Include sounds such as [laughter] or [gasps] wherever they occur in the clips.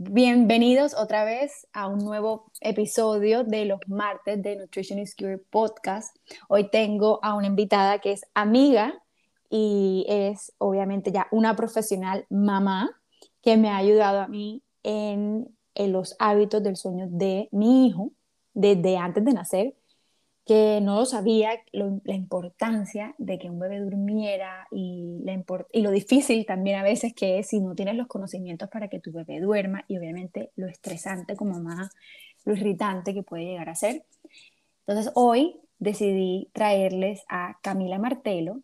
Bienvenidos otra vez a un nuevo episodio de los martes de Nutrition is Cure podcast. Hoy tengo a una invitada que es amiga y es obviamente ya una profesional mamá que me ha ayudado a mí en, en los hábitos del sueño de mi hijo desde antes de nacer que no lo sabía, la importancia de que un bebé durmiera y, la y lo difícil también a veces que es si no tienes los conocimientos para que tu bebé duerma y obviamente lo estresante como mamá, lo irritante que puede llegar a ser. Entonces hoy decidí traerles a Camila Martelo.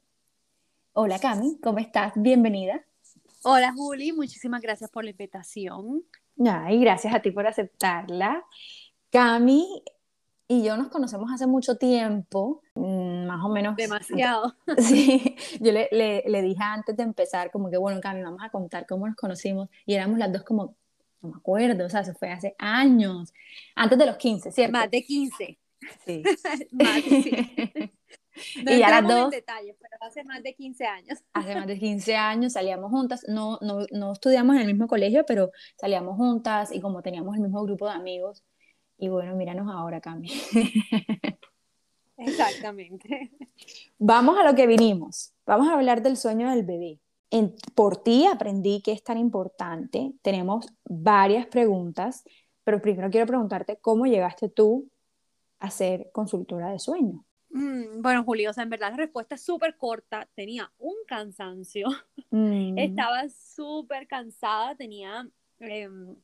Hola Cami, ¿cómo estás? Bienvenida. Hola Juli, muchísimas gracias por la invitación. Ay, gracias a ti por aceptarla. Cami y yo nos conocemos hace mucho tiempo, mm, más o menos. Demasiado. [laughs] Sí, yo le, le, dije antes de empezar, como que, bueno, Cami, vamos a contar cómo nos conocimos, y éramos las dos como, no me acuerdo, o sea, se fue hace años, antes de los 15, ¿cierto? Más de 15. Sí. [laughs] más de, [laughs] No y ya las dos. En detalles, pero hace más de 15 años. Hace más de 15 años salíamos juntas, no, no, no estudiamos en el mismo colegio, pero salíamos juntas y como teníamos el mismo grupo de amigos, y bueno, míranos ahora, Cami. Exactamente. Vamos a lo que vinimos. Vamos a hablar del sueño del bebé. En, por ti aprendí que es tan importante. Tenemos varias preguntas, pero primero quiero preguntarte cómo llegaste tú a ser consultora de sueño. Mm, bueno, Julio, o sea, en verdad la respuesta es súper corta. Tenía un cansancio. Mm. Estaba súper cansada. Tenía, em,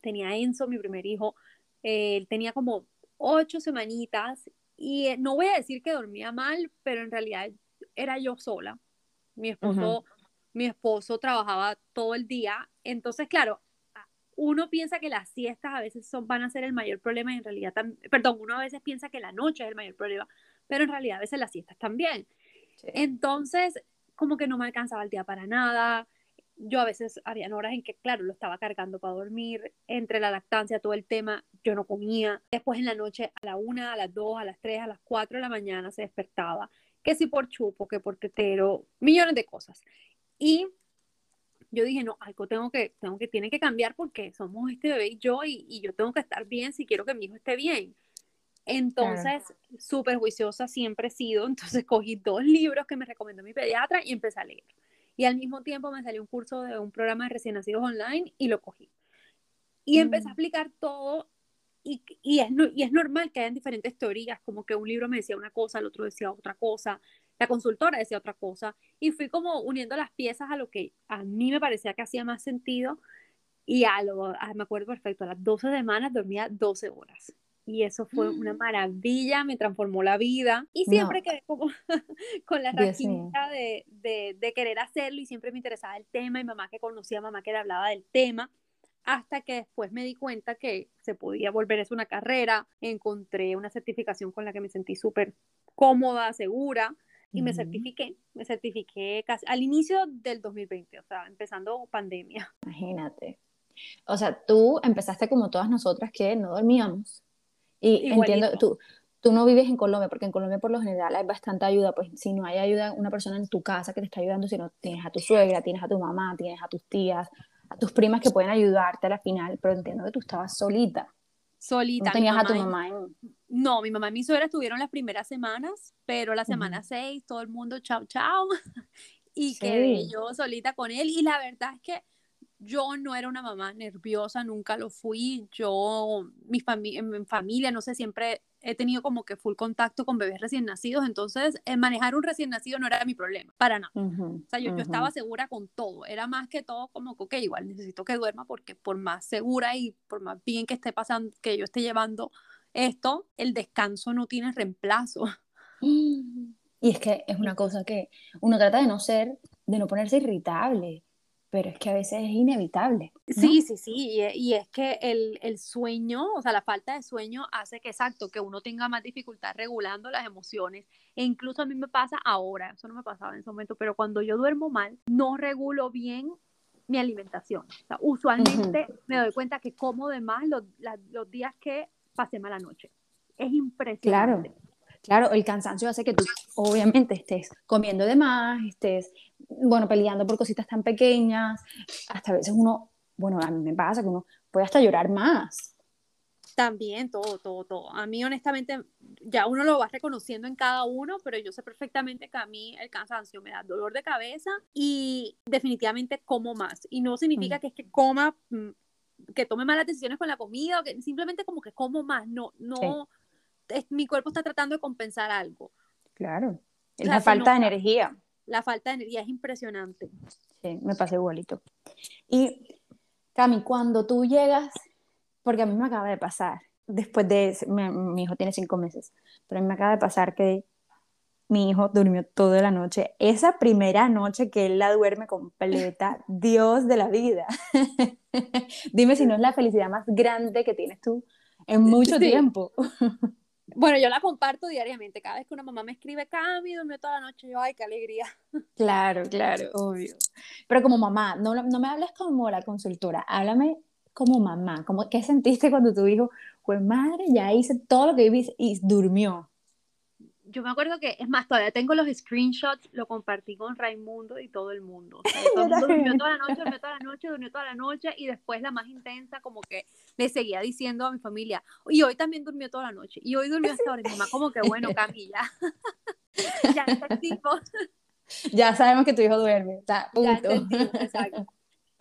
tenía Enzo, mi primer hijo, él tenía como ocho semanitas y eh, no voy a decir que dormía mal, pero en realidad era yo sola. Mi esposo, mi esposo trabajaba todo el día, entonces claro, uno piensa que las siestas a veces son, van a ser el mayor problema y en realidad, perdón, uno a veces piensa que la noche es el mayor problema, pero en realidad a veces las siestas también. Entonces, como que no me alcanzaba el día para nada, yo a veces había horas en que, claro, lo estaba cargando para dormir, entre la lactancia, todo el tema, yo no comía. Después en la noche, a la una, a las dos, a las tres, a las cuatro de la mañana se despertaba, que si por chupo, que por tetero, millones de cosas. Y yo dije, no, algo tengo que, tengo que, tiene que cambiar porque somos este bebé y yo, y, yo tengo que estar bien si quiero que mi hijo esté bien. Entonces, súper juiciosa siempre he sido, [laughs] entonces cogí dos libros que me recomendó mi pediatra y empecé a leer. Y al mismo tiempo me salió un curso de un programa de recién nacidos online y lo cogí. Y empecé a explicar mm. todo y, y, es, y es normal que hayan diferentes teorías, como que un libro me decía una cosa, el otro decía otra cosa, la consultora decía otra cosa, y fui como uniendo las piezas a lo que a mí me parecía que hacía más sentido, y a lo, me acuerdo perfecto, a las 12 semanas dormía 12 horas y eso fue una mm. maravilla, me transformó la vida y siempre quedé como [laughs] con la raquita de, de, de, querer hacerlo y siempre me interesaba el tema y mamá que conocía, mamá que le hablaba del tema, hasta que después me di cuenta que se podía volver eso una carrera, encontré una certificación con la que me sentí súper cómoda, segura y me certifiqué, me certifiqué casi al inicio del 2020, o sea, empezando pandemia. Imagínate. O sea, tú empezaste como todas nosotras que no dormíamos y entiendo, tú, tú no vives en Colombia, porque en Colombia por lo general hay bastante ayuda, pues si no hay ayuda, una persona en tu casa que te está ayudando, si no tienes a tu suegra, tienes a tu mamá, tienes a tus tías, a tus primas que pueden ayudarte a la final, pero entiendo que tú estabas solita. Solita. No tenías a tu mamá en... No, mi mamá y mi suegra estuvieron las primeras semanas, pero la semana seis, todo el mundo chao, chao, [laughs] y quedé yo solita con él, y la verdad es que yo no era una mamá nerviosa, nunca lo fui. Yo, mi, mi familia, no sé, siempre he tenido como que full contacto con bebés recién nacidos, entonces manejar un recién nacido no era mi problema, para nada. o sea, yo, yo, estaba segura con todo, era más que todo como que, ok, igual necesito que duerma porque por más segura y por más bien que esté pasando, que yo esté llevando esto, el descanso no tiene reemplazo. [gasps] Y es que es una cosa que uno trata de no ser, de no ponerse irritable, pero es que a veces es inevitable. Sí, sí, sí, y, es que el, el, sueño, o sea, la falta de sueño hace que, exacto, que uno tenga más dificultad regulando las emociones, e incluso a mí me pasa ahora, eso no me pasaba en ese momento, pero cuando yo duermo mal, no regulo bien mi alimentación. O sea, usualmente me doy cuenta que como de más los, los días que pasé mala noche. Es impresionante. Claro. Claro, el cansancio hace que tú obviamente estés comiendo de más, estés, bueno, peleando por cositas tan pequeñas, hasta a veces uno bueno, a mí me pasa que uno puede hasta llorar más. También, todo, todo, todo. A mí, honestamente, ya uno lo va reconociendo en cada uno, pero yo sé perfectamente que a mí el cansancio me da dolor de cabeza y definitivamente como más. Y no significa mm. que es que coma, mm, que tome malas decisiones con la comida, o que simplemente como que como más. No, no, es, mi cuerpo está tratando de compensar algo. Claro. Es la falta de energía. La falta de energía es impresionante. Sí, me pasa igualito. Y, Cami, cuando tú llegas porque a mí me acaba de pasar, después de, mi, hijo tiene cinco meses, pero a mí me acaba de pasar que mi hijo durmió toda la noche. Esa primera noche que él la duerme completa, [laughs] Dios de la vida. [laughs] Dime si no es la felicidad más grande que tienes tú en mucho tiempo. [laughs] Bueno, yo la comparto diariamente. Cada vez que una mamá me escribe, Cami, durmió toda la noche, yo, ay, qué alegría. Claro, claro, obvio. Pero como mamá, no, no me hables como la consultora, háblame como mamá? ¿Cómo, ¿Qué sentiste cuando tu hijo, pues madre, ya hice todo lo que hice y durmió? Yo me acuerdo que, es más, todavía tengo los screenshots, lo compartí con Raimundo y todo el mundo. [laughs] todo el mundo durmió toda la noche, durmió toda la noche, durmió toda la noche y después la más intensa, como que le seguía diciendo a mi familia, y hoy también durmió toda la noche, y hoy durmió hasta ahora. Y mi mamá, como que bueno, [laughs] Camila, [laughs] ya está tipo. Ya sabemos que tu hijo duerme, está, punto. Ya exacto.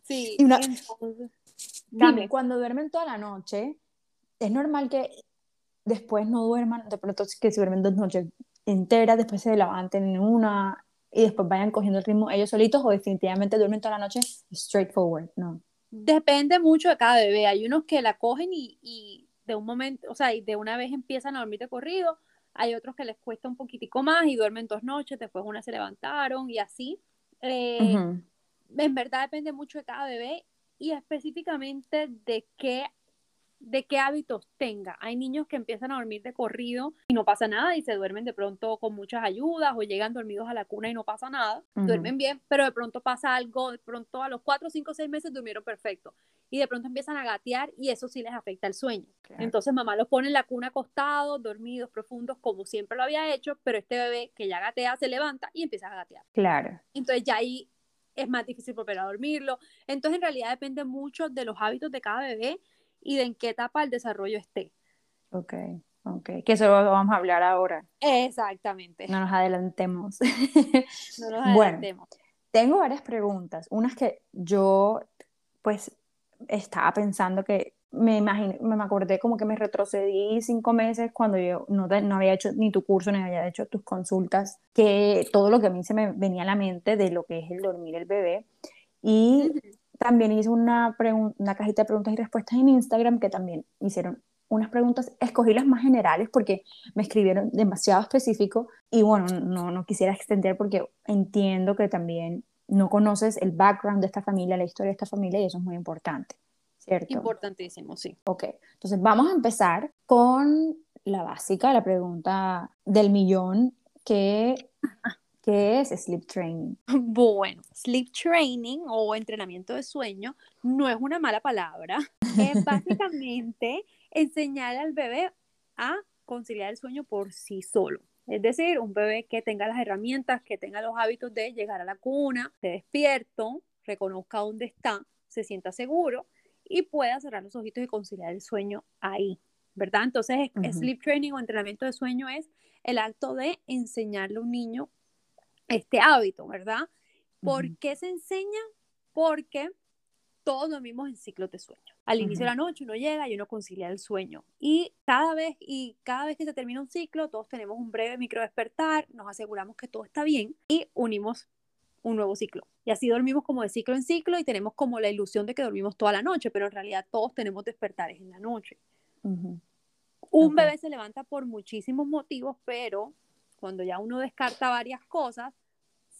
Sí, Dime, cuando duermen toda la noche, es normal que después no duerman, de pronto que si duermen dos noches enteras, después se levanten en una y después vayan cogiendo el ritmo ellos solitos o definitivamente duermen toda la noche straightforward, ¿no? Depende mucho de cada bebé. Hay unos que la cogen y, y de un momento, o sea, y de una vez empiezan a dormir de corrido. Hay otros que les cuesta un poquitico más y duermen dos noches, después una se levantaron y así. Eh, en verdad depende mucho de cada bebé y específicamente de qué de qué hábitos tenga. Hay niños que empiezan a dormir de corrido y no pasa nada y se duermen de pronto con muchas ayudas o llegan dormidos a la cuna y no pasa nada. Duermen bien, pero de pronto pasa algo, de pronto a los 4, 5, 6 meses durmieron perfecto y de pronto empiezan a gatear y eso sí les afecta el sueño. Entonces mamá los pone en la cuna acostados, dormidos, profundos, como siempre lo había hecho, pero este bebé que ya gatea se levanta y empieza a gatear. Claro. Entonces ya ahí es más difícil volver a dormirlo. Entonces, en realidad depende mucho de los hábitos de cada bebé y de en qué etapa del desarrollo esté. Ok, ok. Que eso lo vamos a hablar ahora. Exactamente. No nos adelantemos. [laughs] no nos adelantemos. Bueno, tengo varias preguntas. Unas que yo, pues, estaba pensando que me imaginé, me acordé como que me retrocedí cinco meses cuando yo no, no, había hecho ni tu curso ni había hecho tus consultas, que todo lo que a mí se me venía a la mente de lo que es el dormir el bebé. Y también hice una, una cajita de preguntas y respuestas en Instagram que también hicieron unas preguntas, escogí las más generales porque me escribieron demasiado específico y bueno, no, no quisiera extender porque entiendo que también no conoces el background de esta familia, la historia de esta familia y eso es muy importante. ¿cierto? Importantísimo, sí. Ok, entonces vamos a empezar con la básica, la pregunta del millón, que ¿Qué es sleep training? [laughs] Bueno, sleep training o entrenamiento de sueño no es una mala palabra. Es [laughs] básicamente enseñar al bebé a conciliar el sueño por sí solo. Es decir, un bebé que tenga las herramientas, que tenga los hábitos de llegar a la cuna, se despierto, reconozca dónde está, se sienta seguro y pueda cerrar los ojitos y conciliar el sueño ahí, ¿verdad? Entonces, sleep training o entrenamiento de sueño es el acto de enseñarle a un niño este hábito, ¿verdad? ¿Por qué se enseña? Porque todos dormimos en ciclos de sueño. Al inicio de la noche uno llega y uno concilia el sueño. Y cada vez, y cada vez que se termina un ciclo, todos tenemos un breve micro despertar, nos aseguramos que todo está bien y unimos un nuevo ciclo. Y así dormimos como de ciclo en ciclo y tenemos como la ilusión de que dormimos toda la noche, pero en realidad todos tenemos despertares en la noche. Un bebé se levanta por muchísimos motivos, pero cuando ya uno descarta varias cosas,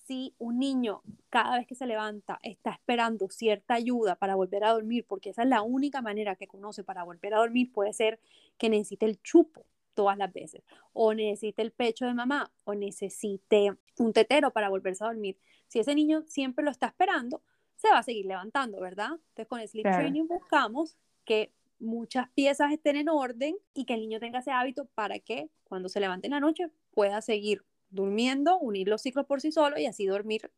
si un niño cada vez que se levanta está esperando cierta ayuda para volver a dormir, porque esa es la única manera que conoce para volver a dormir, puede ser que necesite el chupo todas las veces, o necesite el pecho de mamá, o necesite un tetero para volverse a dormir. Si ese niño siempre lo está esperando, se va a seguir levantando, ¿verdad? Entonces con el sleep training buscamos que muchas piezas estén en orden y que el niño tenga ese hábito para que cuando se levante en la noche pueda seguir durmiendo, unir los ciclos por sí solo y así dormir,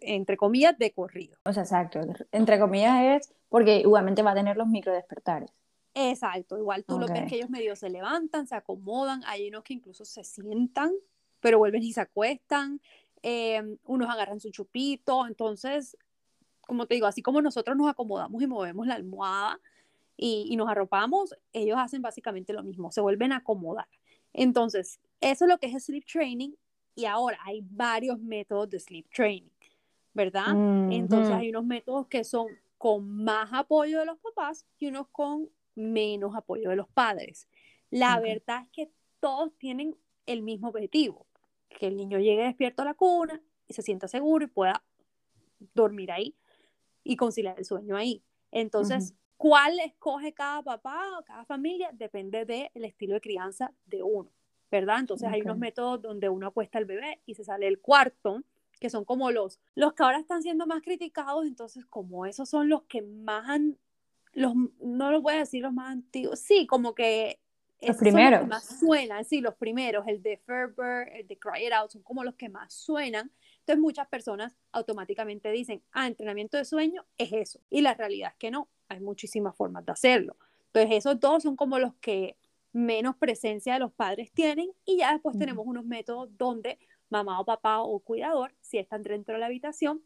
entre comillas, de corrido. O sea, exacto. Entre comillas es porque igualmente va a tener los micro despertares. Exacto, igual tú lo ves que ellos medio se levantan, se acomodan, hay unos que incluso se sientan, pero vuelven y se acuestan, em, unos agarran su chupito, entonces, como te digo, así como nosotros nos acomodamos y movemos la almohada y, y nos arropamos, ellos hacen básicamente lo mismo, se vuelven a acomodar. Entonces, eso es lo que es sleep training y ahora hay varios métodos de sleep training, ¿verdad? Entonces hay unos métodos que son con más apoyo de los papás y unos con menos apoyo de los padres. La verdad es que todos tienen el mismo objetivo, que el niño llegue despierto a la cuna y se sienta seguro y pueda dormir ahí y conciliar el sueño ahí. Entonces, ¿cuál escoge cada papá o cada familia? Depende del estilo de crianza de uno, ¿verdad? Entonces hay unos métodos donde uno acuesta al bebé y se sale el cuarto, que son como los, los que ahora están siendo más criticados, entonces como esos son los que más han los, no lo voy a decir los más antiguos, sí, como que los primeros. Son los que más suenan, sí, los primeros, el de Ferber, el de Cry It Out, son como los que más suenan. Entonces muchas personas automáticamente dicen, ah, entrenamiento de sueño es eso. Y la realidad es que no, hay muchísimas formas de hacerlo. Entonces esos dos son como los que menos presencia de los padres tienen y ya después tenemos unos métodos donde mamá o papá o cuidador, si están dentro de la habitación,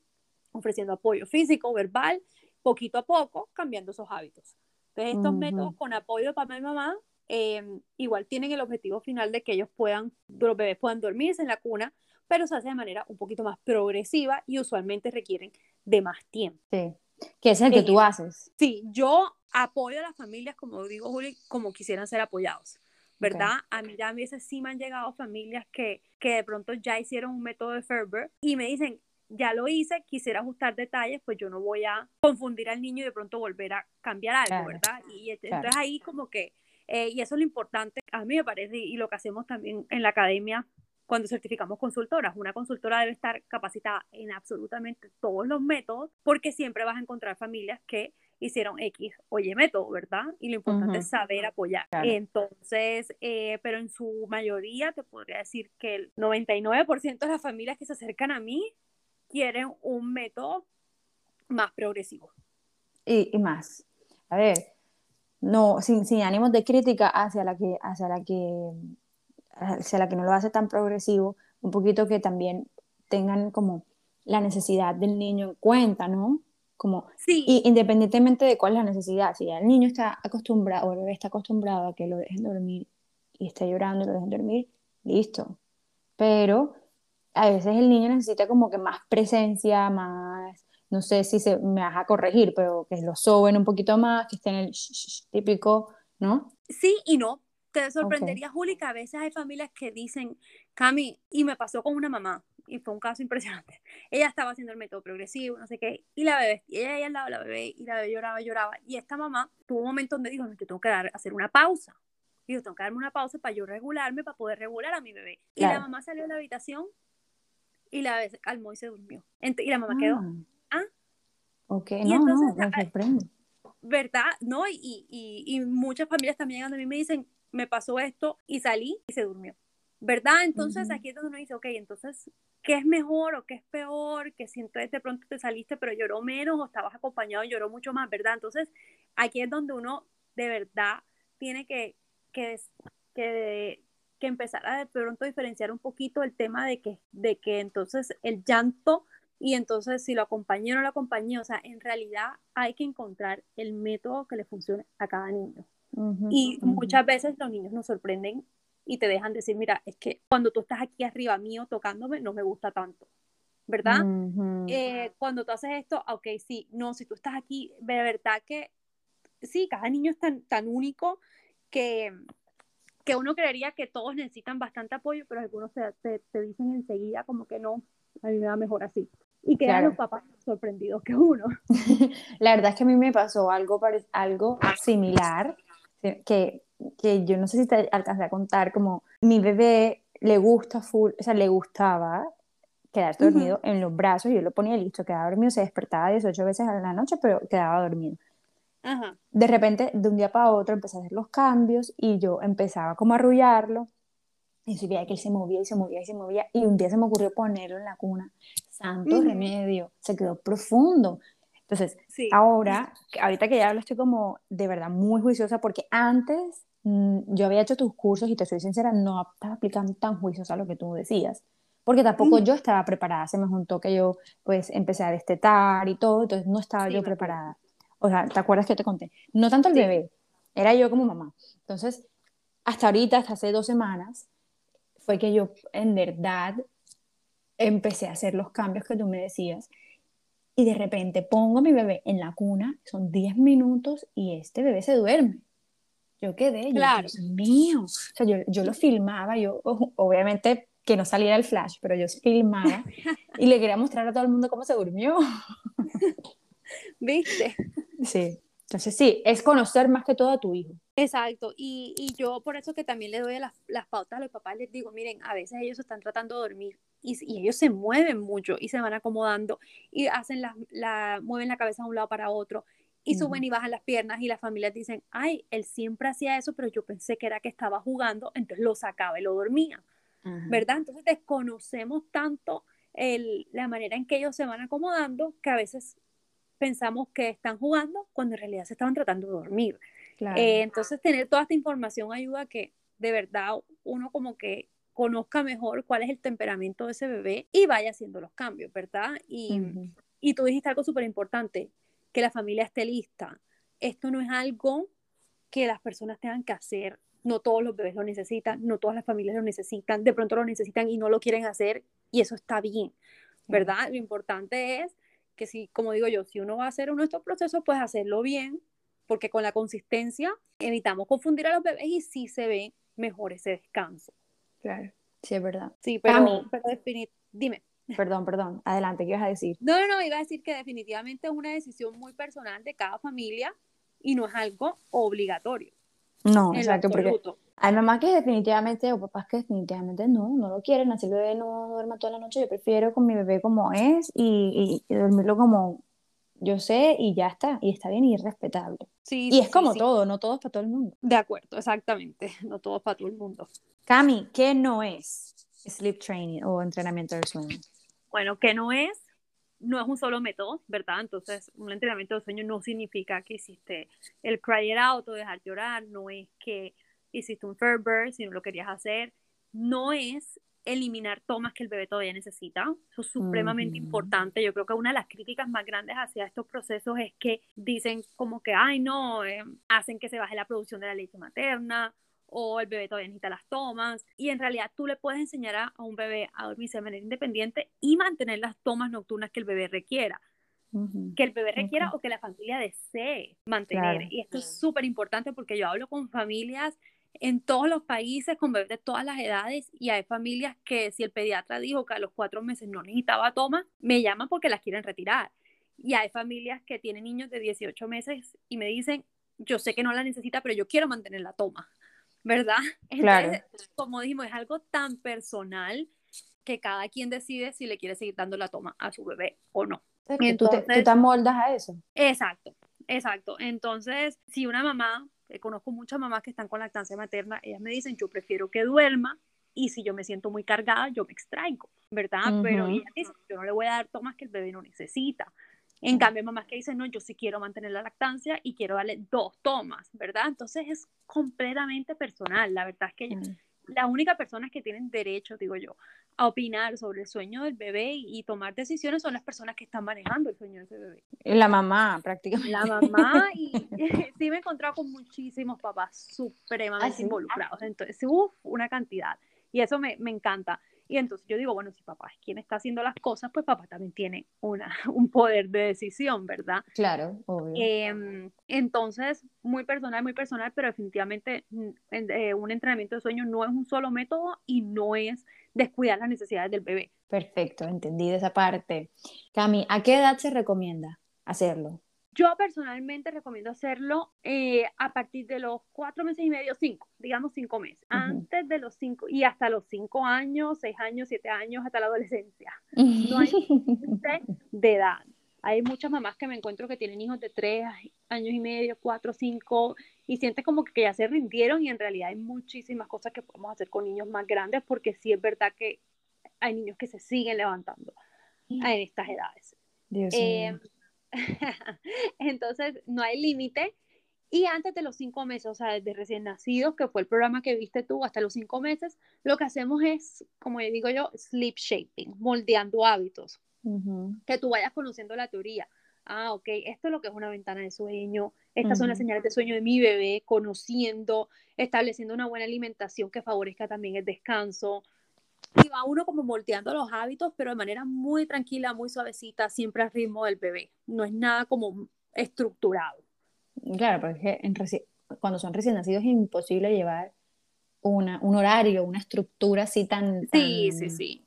ofreciendo apoyo físico, verbal, poquito a poco cambiando esos hábitos. Entonces, estos métodos con apoyo de papá y mamá em, igual tienen el objetivo final de que ellos puedan, los bebés puedan dormirse en la cuna, pero se hace de manera un poquito más progresiva y usualmente requieren de más tiempo. Sí, que es el que tú haces. Sí, yo apoyo a las familias, como digo Juli, como quisieran ser apoyados. ¿verdad? A mí ya a veces sí me han llegado familias que, que de pronto ya hicieron un método de Ferber y me dicen, ya lo hice, quisiera ajustar detalles, pues yo no voy a confundir al niño y de pronto volver a cambiar algo, ¿verdad? Y entonces ahí como que, eh, y eso es lo importante, a mí me parece, y lo que hacemos también en la academia cuando certificamos consultoras. Una consultora debe estar capacitada en absolutamente todos los métodos porque siempre vas a encontrar familias que hicieron X o Y método, ¿verdad? Y lo importante es saber apoyar. Entonces, eh, pero en su mayoría te podría decir que el 99% de las familias que se acercan a mí quieren un método más progresivo. Y, más. A ver, no, sin, sin ánimos de crítica hacia la que, hacia la que, hacia la que no lo hace tan progresivo, un poquito que también tengan como la necesidad del niño en cuenta, ¿no? Como, sí. y independientemente de cuál es la necesidad, si el niño está acostumbrado o el bebé está acostumbrado a que lo dejen dormir y está llorando y lo dejen dormir, listo. Pero a veces el niño necesita como que más presencia, más, no sé si se me vas a corregir, pero que lo soben un poquito más, que estén el típico, ¿no? Sí y no. Te sorprendería, Juli, que a veces hay familias que dicen, Cami, y me pasó con una mamá, y fue un caso impresionante. [laughs] Ella estaba haciendo el método progresivo, no sé qué, y la bebé, y ella ahí al lado de la bebé, y la bebé lloraba, lloraba, y esta mamá tuvo un momento donde dijo, no, yo tengo que dar, hacer una pausa. Y yo tengo que darme una pausa para yo regularme, para poder regular a mi bebé. Y la mamá salió de la habitación y la vez calmó y se durmió. y la mamá quedó, ah, ¿ah? Ok, no, no, me sorprende. ¿Verdad? No, y, y, y, muchas familias también a mí me dicen, me pasó esto y salí y se durmió. ¿Verdad? Entonces aquí es donde uno dice, ok, entonces, ¿qué es mejor o qué es peor? Que si entonces de pronto te saliste pero lloró menos o estabas acompañado y lloró mucho más, ¿verdad? Entonces aquí es donde uno de verdad tiene que, que, que que empezar a de pronto diferenciar un poquito el tema de que, de que entonces el llanto y entonces si lo acompañé o no lo acompañé, o sea, en realidad hay que encontrar el método que le funcione a cada niño. Y muchas veces los niños nos sorprenden y te dejan decir, mira, es que cuando tú estás aquí arriba mío tocándome, no me gusta tanto, ¿verdad? Eh, cuando tú haces esto, ok, sí, no, si tú estás aquí, de verdad que sí, cada niño es tan, tan único que, que uno creería que todos necesitan bastante apoyo, pero algunos te, te, dicen enseguida como que no, a mí me va mejor así. Y quedan los papás sorprendidos que uno. [laughs] La verdad es que a mí me pasó algo, algo similar, que, que yo no sé si te alcancé a contar, como mi bebé le gusta full, o sea, le gustaba quedarse dormido en los brazos, yo lo ponía listo, quedaba dormido, se despertaba 18 veces a la noche, pero quedaba dormido. De repente, de un día para otro, empecé a hacer los cambios y yo empezaba como a arrullarlo. Y se veía que él se movía y se movía y se movía. Y un día se me ocurrió ponerlo en la cuna. Santo remedio, se quedó profundo. Entonces, ahora, ahorita que ya lo estoy como de verdad muy juiciosa, porque antes mm, yo había hecho tus cursos y te soy sincera, no estaba aplicando tan juiciosa lo que tú decías, porque tampoco mm. yo estaba preparada, se me juntó que yo pues empecé a destetar y todo, entonces no estaba yo preparada. O sea, ¿te acuerdas que te conté? No tanto el bebé, era yo como mamá. Entonces, hasta ahorita, hasta hace dos semanas, fue que yo en verdad empecé a hacer los cambios que tú me decías y de repente pongo a mi bebé en la cuna, son 10 minutos y este bebé se duerme. Yo quedé, claro. Dios mío, o sea, yo, yo lo filmaba, yo obviamente que no saliera el flash, pero yo filmaba y le quería mostrar a todo el mundo cómo se durmió. ¿Viste? Sí. Entonces sí, es conocer más que todo a tu hijo. Exacto, y, y yo por eso que también le doy las, las, pautas a los papás, les digo, miren, a veces ellos están tratando de dormir y, y ellos se mueven mucho y se van acomodando y hacen la, la, mueven la cabeza de un lado para otro y suben y bajan las piernas y las familias dicen, ay, él siempre hacía eso, pero yo pensé que era que estaba jugando, entonces lo sacaba y lo dormía, ¿verdad? Entonces desconocemos tanto el, la manera en que ellos se van acomodando que a veces pensamos que están jugando cuando en realidad se estaban tratando de dormir. Eh, entonces, tener toda esta información ayuda a que de verdad uno como que conozca mejor cuál es el temperamento de ese bebé y vaya haciendo los cambios, ¿verdad? Y, y tú dijiste algo súper importante, que la familia esté lista. Esto no es algo que las personas tengan que hacer. No todos los bebés lo necesitan, no todas las familias lo necesitan, de pronto lo necesitan y no lo quieren hacer y eso está bien, ¿verdad? Lo importante es que si, como digo yo, si uno va a hacer uno de estos procesos, pues hacerlo bien, porque con la consistencia evitamos confundir a los bebés y sí se ve mejor ese descanso. Claro, sí, es verdad. Sí, pero, pero dime. Perdón, perdón, adelante, ¿qué ibas a decir? No, no, no, iba a decir que definitivamente es una decisión muy personal de cada familia y no es algo obligatorio. No, exacto, porque hay mamás que definitivamente, o papás que definitivamente no, no lo quieren, así el bebé no duerma toda la noche, yo prefiero con mi bebé como es y, dormirlo como yo sé y ya está, y está bien y es respetable. Sí, y es como todo, no todo es para todo el mundo. De acuerdo, exactamente, [laughs] no todo es para todo el mundo. Cami, ¿qué no es sleep training o entrenamiento del sueño? Bueno, ¿qué no es? no es un solo método, ¿verdad? Entonces, un entrenamiento de sueño no significa que hiciste el cry out o dejar llorar, no es que hiciste un Ferber si no lo querías hacer, no es eliminar tomas que el bebé todavía necesita. Eso es supremamente importante. Yo creo que una de las críticas más grandes hacia estos procesos es que dicen como que, ay, no, eh, hacen que se baje la producción de la leche materna o el bebé todavía necesita las tomas. Y en realidad tú le puedes enseñar a, un bebé a dormirse de manera independiente y mantener las tomas nocturnas que el bebé requiera. Que el bebé requiera o que la familia desee mantener. Y esto es súper importante porque yo hablo con familias en todos los países con bebés de todas las edades y hay familias que si el pediatra dijo que a los cuatro meses no necesitaba toma, me llaman porque las quieren retirar. Y hay familias que tienen niños de 18 meses y me dicen, yo sé que no la necesita, pero yo quiero mantener la toma. ¿verdad? [laughs] Claro. como dijimos, es algo tan personal que cada quien decide si le quiere seguir dando la toma a su bebé o no. Entonces, tú, te, amoldas a eso. Exacto, exacto. Entonces, si una mamá, eh, conozco muchas mamás que están con lactancia materna, ellas me dicen, yo prefiero que duerma y si yo me siento muy cargada, yo me extraigo, ¿verdad? Pero ella dice, yo no le voy a dar tomas que el bebé no necesita. En cambio, mamás que dicen, no, yo sí quiero mantener la lactancia y quiero darle dos tomas, ¿verdad? Entonces es completamente personal. La verdad es que las únicas personas que tienen derecho, digo yo, a opinar sobre el sueño del bebé y, tomar decisiones son las personas que están manejando el sueño de ese bebé. La mamá, prácticamente. La mamá, y [laughs] sí me he encontrado con muchísimos papás supremamente ¿Ah, involucrados. Entonces, uff, una cantidad. Y eso me, me encanta. Y entonces yo digo, bueno, si papá es quien está haciendo las cosas, pues papá también tiene una, [laughs] un poder de decisión, ¿verdad? Claro, obvio. Em, entonces, muy personal, muy personal, pero definitivamente mm, eh, un entrenamiento de sueño no es un solo método y no es descuidar las necesidades del bebé. Perfecto, entendí esa parte. Cami, ¿a qué edad se recomienda hacerlo? Yo personalmente recomiendo hacerlo eh, a partir de los cuatro meses y medio, cinco, digamos cinco meses. Antes de los cinco y hasta los cinco años, seis años, siete años, hasta la adolescencia. No hay [laughs] de edad. Hay muchas mamás que me encuentro que tienen hijos de tres años y medio, cuatro, cinco, y sientes como que ya se rindieron y en realidad hay muchísimas cosas que podemos hacer con niños más grandes porque sí es verdad que hay niños que se siguen levantando en estas edades. Dios mío. [laughs] Entonces, no hay límite. Y antes de los cinco meses, o sea, desde recién nacidos, que fue el programa que viste tú, hasta los cinco meses, lo que hacemos es, como digo yo, sleep shaping, moldeando hábitos. Que tú vayas conociendo la teoría. Ah, ok, esto es lo que es una ventana de sueño, estas son las señales de sueño de mi bebé, conociendo, estableciendo una buena alimentación que favorezca también el descanso. Y va uno como moldeando los hábitos, pero de manera muy tranquila, muy suavecita, siempre al ritmo del bebé. No es nada como estructurado. Claro, porque en cuando son recién nacidos es imposible llevar una, un horario, una estructura así tan... Sí, sí, sí.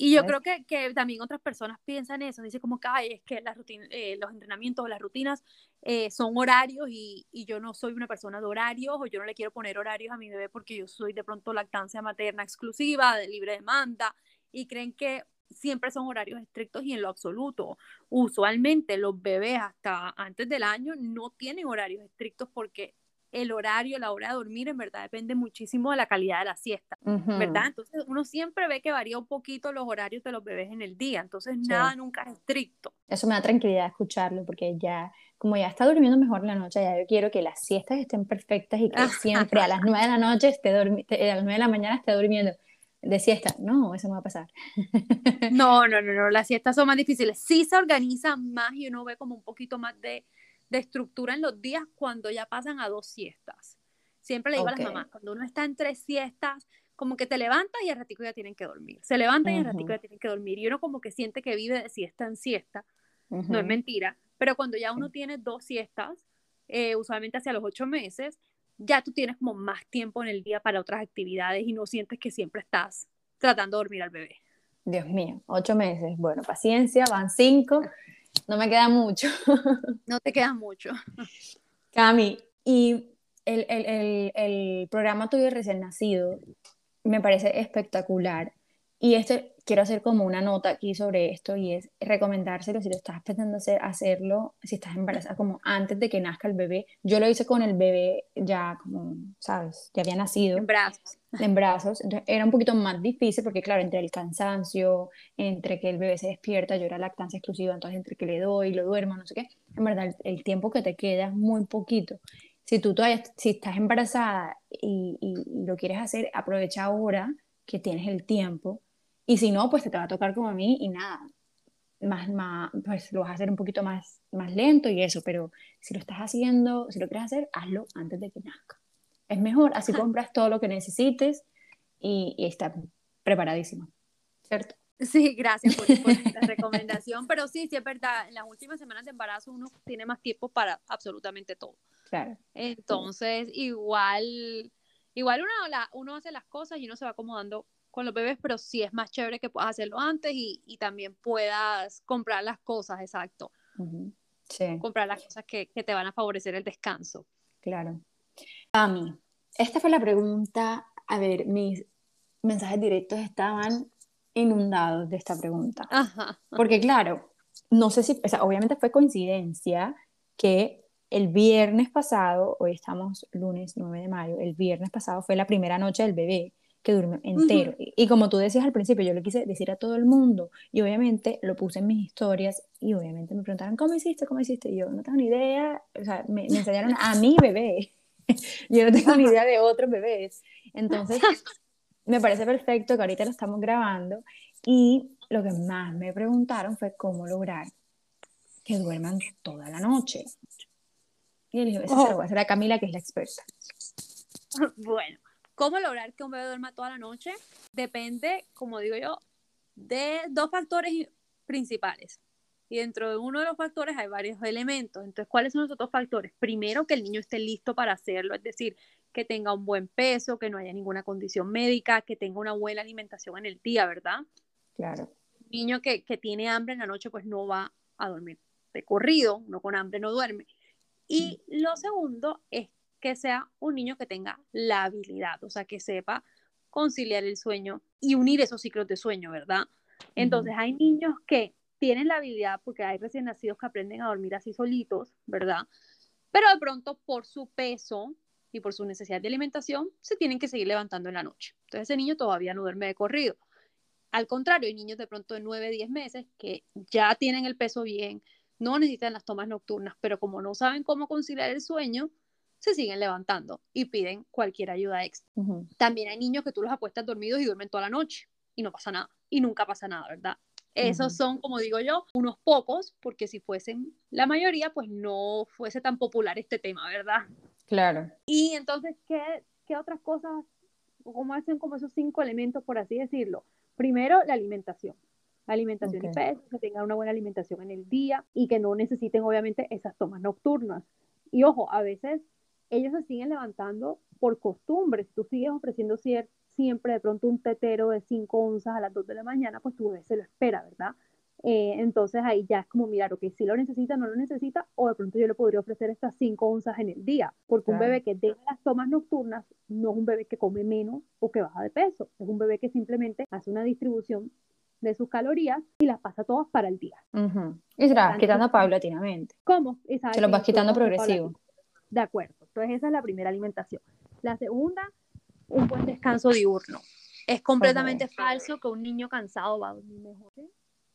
Y yo creo que, que, también otras personas piensan eso, dicen como que es que las eh, los entrenamientos o las rutinas eh, son horarios y, y, yo no soy una persona de horarios o yo no le quiero poner horarios a mi bebé porque yo soy de pronto lactancia materna exclusiva, de libre demanda y creen que siempre son horarios estrictos y en lo absoluto. Usualmente los bebés hasta antes del año no tienen horarios estrictos porque el horario, la hora de dormir, en verdad depende muchísimo de la calidad de la siesta, ¿verdad? Entonces uno siempre ve que varía un poquito los horarios de los bebés en el día, entonces nada nunca es estricto. Eso me da tranquilidad escucharlo porque ya, como ya está durmiendo mejor la noche, ya yo quiero que las siestas estén perfectas y que [laughs] siempre a las 9 de la noche esté a las 9 de la mañana esté durmiendo de siesta. No, eso no va a pasar. No, no, no, no, [laughs] las siestas son más difíciles. Sí se organizan más y uno ve como un poquito más de de estructura en los días cuando ya pasan a dos siestas. Siempre le digo a las mamás, cuando uno está en tres siestas, como que te levantas y al ratico ya tienen que dormir. Se levantan y al ratico ya tienen que dormir. Y uno como que siente que vive de siesta en siesta. No es mentira. Pero cuando ya uno tiene dos siestas, eh, usualmente hacia los ocho meses, ya tú tienes como más tiempo en el día para otras actividades y no sientes que siempre estás tratando de dormir al bebé. Dios mío, ocho meses. Bueno, paciencia, van cinco. No me queda mucho. [laughs] No te queda mucho. Cami, y el, el, el, el programa tuyo recién nacido me parece espectacular. Y este, quiero hacer como una nota aquí sobre esto y es recomendárselo si lo estás pensando hacer, hacerlo, si estás embarazada, como antes de que nazca el bebé. Yo lo hice con el bebé ya como, ¿sabes? Ya había nacido. En brazos. En brazos. Entonces era un poquito más difícil porque, claro, entre el cansancio, entre que el bebé se despierta, yo era lactancia exclusiva, entonces entre que le doy, lo duermo, no sé qué, en verdad el, tiempo que te queda es muy poquito. Si tú todavía, si estás embarazada y, y lo quieres hacer, aprovecha ahora que tienes el tiempo y si no, pues te, va a tocar como a mí y nada, más, más, pues lo vas a hacer un poquito más, más lento y eso, pero si lo estás haciendo, si lo quieres hacer, hazlo antes de que nazca. Es mejor, así compras todo lo que necesites y, y está preparadísimo, ¿cierto? Sí, gracias por, la recomendación, pero sí, sí es verdad, en las últimas semanas de embarazo uno tiene más tiempo para absolutamente todo. Claro. Entonces, igual, igual uno, la, uno hace las cosas y uno se va acomodando con los bebés, pero sí es más chévere que puedas hacerlo antes y, y también puedas comprar las cosas, exacto. Sí. Comprar las cosas que, que, te van a favorecer el descanso. Claro. A mí, esta fue la pregunta. A ver, mis mensajes directos estaban inundados de esta pregunta. Ajá. Porque claro, no sé si, o sea, obviamente fue coincidencia que el viernes pasado, hoy estamos lunes 9 de mayo, el viernes pasado fue la primera noche del bebé que durmió entero. y, como tú decías al principio, yo le quise decir a todo el mundo y obviamente lo puse en mis historias y obviamente me preguntaron, ¿cómo hiciste? ¿Cómo hiciste? Y yo no tengo ni idea, o sea, me, enseñaron a mi bebé. [laughs] yo no tengo ni idea de [laughs] otros bebés. Entonces, me parece perfecto que ahorita lo estamos grabando y lo que más me preguntaron fue cómo lograr que duerman toda la noche. Y yo dije, eso se lo voy a hacer a Camila, que es la experta. [laughs] Bueno, ¿Cómo lograr que un bebé duerma toda la noche? Depende, como digo yo, de dos factores principales. Y dentro de uno de los factores hay varios elementos. Entonces, ¿cuáles son los otros factores? Primero, que el niño esté listo para hacerlo, es decir, que tenga un buen peso, que no haya ninguna condición médica, que tenga una buena alimentación en el día, ¿verdad? Claro. Un niño que, que tiene hambre en la noche, pues no va a dormir de corrido, no con hambre no duerme. Y lo segundo es que sea un niño que tenga la habilidad, o sea, que sepa conciliar el sueño y unir esos ciclos de sueño, ¿verdad? Entonces, hay niños que tienen la habilidad, porque hay recién nacidos que aprenden a dormir así solitos, ¿verdad? Pero de pronto, por su peso y por su necesidad de alimentación, se tienen que seguir levantando en la noche. Entonces, ese niño todavía no duerme de corrido. Al contrario, hay niños de pronto de 9, 10 meses que ya tienen el peso bien, no necesitan las tomas nocturnas, pero como no saben cómo conciliar el sueño, se siguen levantando y piden cualquier ayuda extra. También hay niños que tú los apuestas dormidos y duermen toda la noche y no pasa nada, y nunca pasa nada, ¿verdad? Esos son, como digo yo, unos pocos, porque si fuesen la mayoría, pues no fuese tan popular este tema, ¿verdad? Claro. Y entonces, ¿qué, qué otras cosas, cómo hacen como esos cinco elementos, por así decirlo? Primero, la alimentación. La alimentación y peso, que tengan una buena alimentación en el día y que no necesiten, obviamente, esas tomas nocturnas. Y ojo, a veces ellos se siguen levantando por costumbre. Si tú sigues ofreciendo siempre de pronto un tetero de 5 onzas a las 2 de la mañana, pues tu bebé se lo espera, ¿verdad? Eh, entonces ahí ya es como mirar, ok, si lo necesita, no lo necesita, o de pronto yo le podría ofrecer estas 5 onzas en el día, porque un bebé que deja las tomas nocturnas no es un bebé que come menos o que baja de peso, es un bebé que simplemente hace una distribución de sus calorías y las pasa todas para el día. Y se las vas quitando paulatinamente. ¿Cómo? Se los vas quitando progresivo. De acuerdo. Entonces esa es la primera alimentación. La segunda, un buen descanso diurno. Es completamente falso que un niño cansado va a dormir mejor.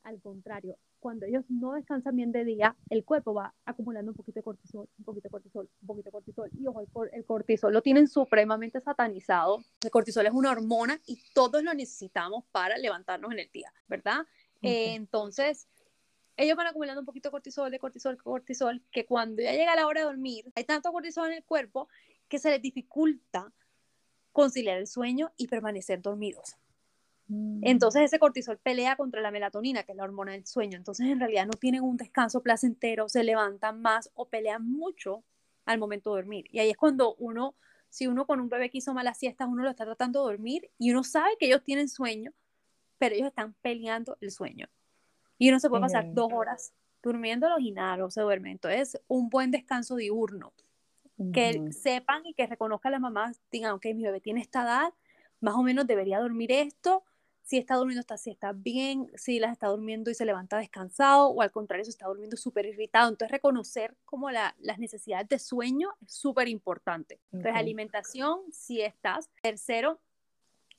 Al contrario, cuando ellos no descansan bien de día, el cuerpo va acumulando un poquito de cortisol, un poquito de cortisol, un poquito de cortisol. Y ojo, el, cortisol lo tienen supremamente satanizado. El cortisol es una hormona y todos lo necesitamos para levantarnos en el día, ¿verdad? Eh, entonces, ellos van acumulando un poquito de cortisol, de cortisol, de cortisol, que cuando ya llega la hora de dormir, hay tanto cortisol en el cuerpo que se les dificulta conciliar el sueño y permanecer dormidos. Mm. Entonces ese cortisol pelea contra la melatonina, que es la hormona del sueño. Entonces en realidad no tienen un descanso placentero, se levantan más o pelean mucho al momento de dormir. Y ahí es cuando uno, si uno con un bebé que hizo malas siestas, uno lo está tratando de dormir y uno sabe que ellos tienen sueño, pero ellos están peleando el sueño. Y uno se puede pasar dos horas durmiéndolo y nada, no se duerme. Entonces, un buen descanso diurno. Que sepan y que reconozcan las mamás, digan, ok, mi bebé tiene esta edad, más o menos debería dormir esto, si está durmiendo esta está bien, si las está durmiendo y se levanta descansado, o al contrario, se está durmiendo súper irritado. Entonces, reconocer como la, las necesidades de sueño es súper importante. Entonces, alimentación, si estás. Tercero,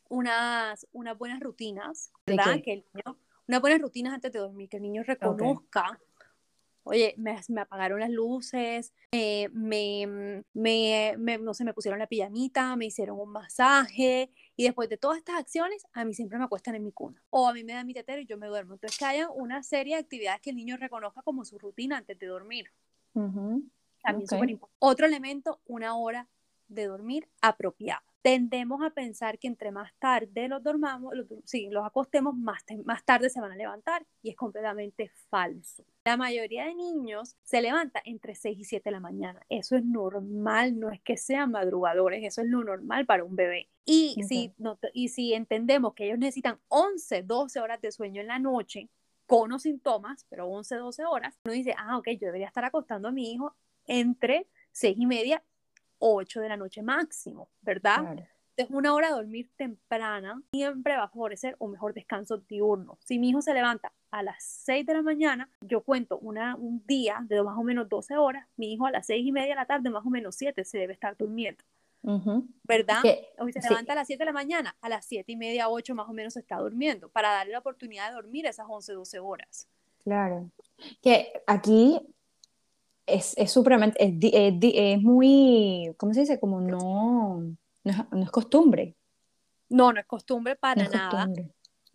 unas, unas buenas rutinas, ¿verdad? Que el niño unas buenas rutinas antes de dormir, que el niño reconozca. Oye, me, me, apagaron las luces, me, me, no sé, me pusieron la pijamita, me hicieron un masaje y después de todas estas acciones, a mí siempre me acuestan en mi cuna. O a mí me dan mi tetero y yo me duermo. Entonces, que haya una serie de actividades que el niño reconozca como su rutina antes de dormir. También súper importante. Otro elemento, una hora de dormir apropiada tendemos a pensar que entre más tarde los dormamos, los, sí, los acostemos, más, más tarde se van a levantar y es completamente falso. La mayoría de niños se levanta entre 6 y 7 de la mañana. Eso es normal, no es que sean madrugadores, eso es lo normal para un bebé. Y, si, no, y si entendemos que ellos necesitan 11, 12 horas de sueño en la noche, con o síntomas, pero 11, 12 horas, uno dice, ah, ok, yo debería estar acostando a mi hijo entre 6 y media 8 de la noche máximo, ¿verdad? Entonces, una hora de dormir temprana siempre va a favorecer un mejor descanso diurno. Si mi hijo se levanta a las 6 de la mañana, yo cuento una, un día de más o menos 12 horas, mi hijo a las 6 y media de la tarde, más o menos 7, se debe estar durmiendo. ¿Verdad? Hoy se levanta a las 7 de la mañana, a las 7 y media, 8 más o menos se está durmiendo, para darle la oportunidad de dormir esas 11, 12 horas. Claro. Que aquí es, es supremamente, es, es, muy, ¿cómo se dice? Como no, no es, no es costumbre. No, no es costumbre para nada.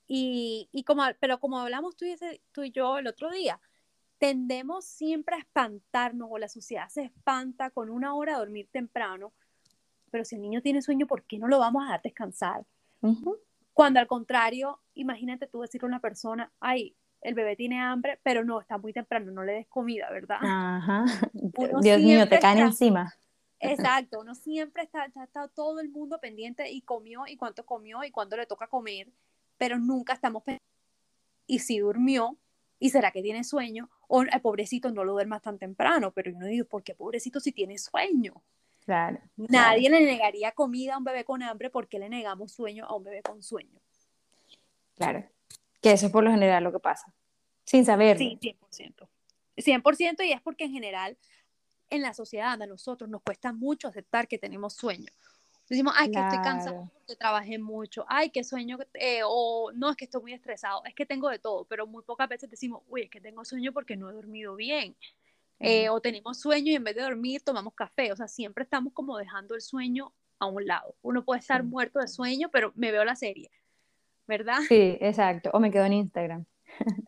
Y, y, como, pero como hablamos tú y, tú y yo el otro día, tendemos siempre a espantarnos o la sociedad se espanta con una hora de dormir temprano, pero si el niño tiene sueño, ¿por qué no lo vamos a dar descansar? Cuando al contrario, imagínate tú decirle a una persona, ay, el bebé tiene hambre, pero no, está muy temprano, no le des comida, ¿verdad? Ajá. [laughs] Dios mío, te caen encima. Exacto, uno siempre está, está todo el mundo pendiente y comió y cuánto comió y cuándo le toca comer, pero nunca estamos pendientes. Y si durmió, ¿y será que tiene sueño? O el pobrecito no lo duerma tan temprano, pero yo no digo, ¿por qué pobrecito si tiene sueño? Claro. Nadie le negaría comida a un bebé con hambre porque le negamos sueño a un bebé con sueño. Claro. Que eso es por lo general lo que pasa, sin saber. Sí, 100%. 100% y es porque en general en la sociedad a nosotros nos cuesta mucho aceptar que tenemos sueño. Decimos, ay, que estoy cansado porque trabajé mucho, ay, que sueño, eh, o no, es que estoy muy estresado, es que tengo de todo, pero muy pocas veces decimos, uy, es que tengo sueño porque no he dormido bien, eh, o tenemos sueño y en vez de dormir tomamos café, o sea, siempre estamos como dejando el sueño a un lado. Uno puede estar muerto de sueño, pero me veo la serie, ¿verdad? Sí, exacto, o me quedo en Instagram.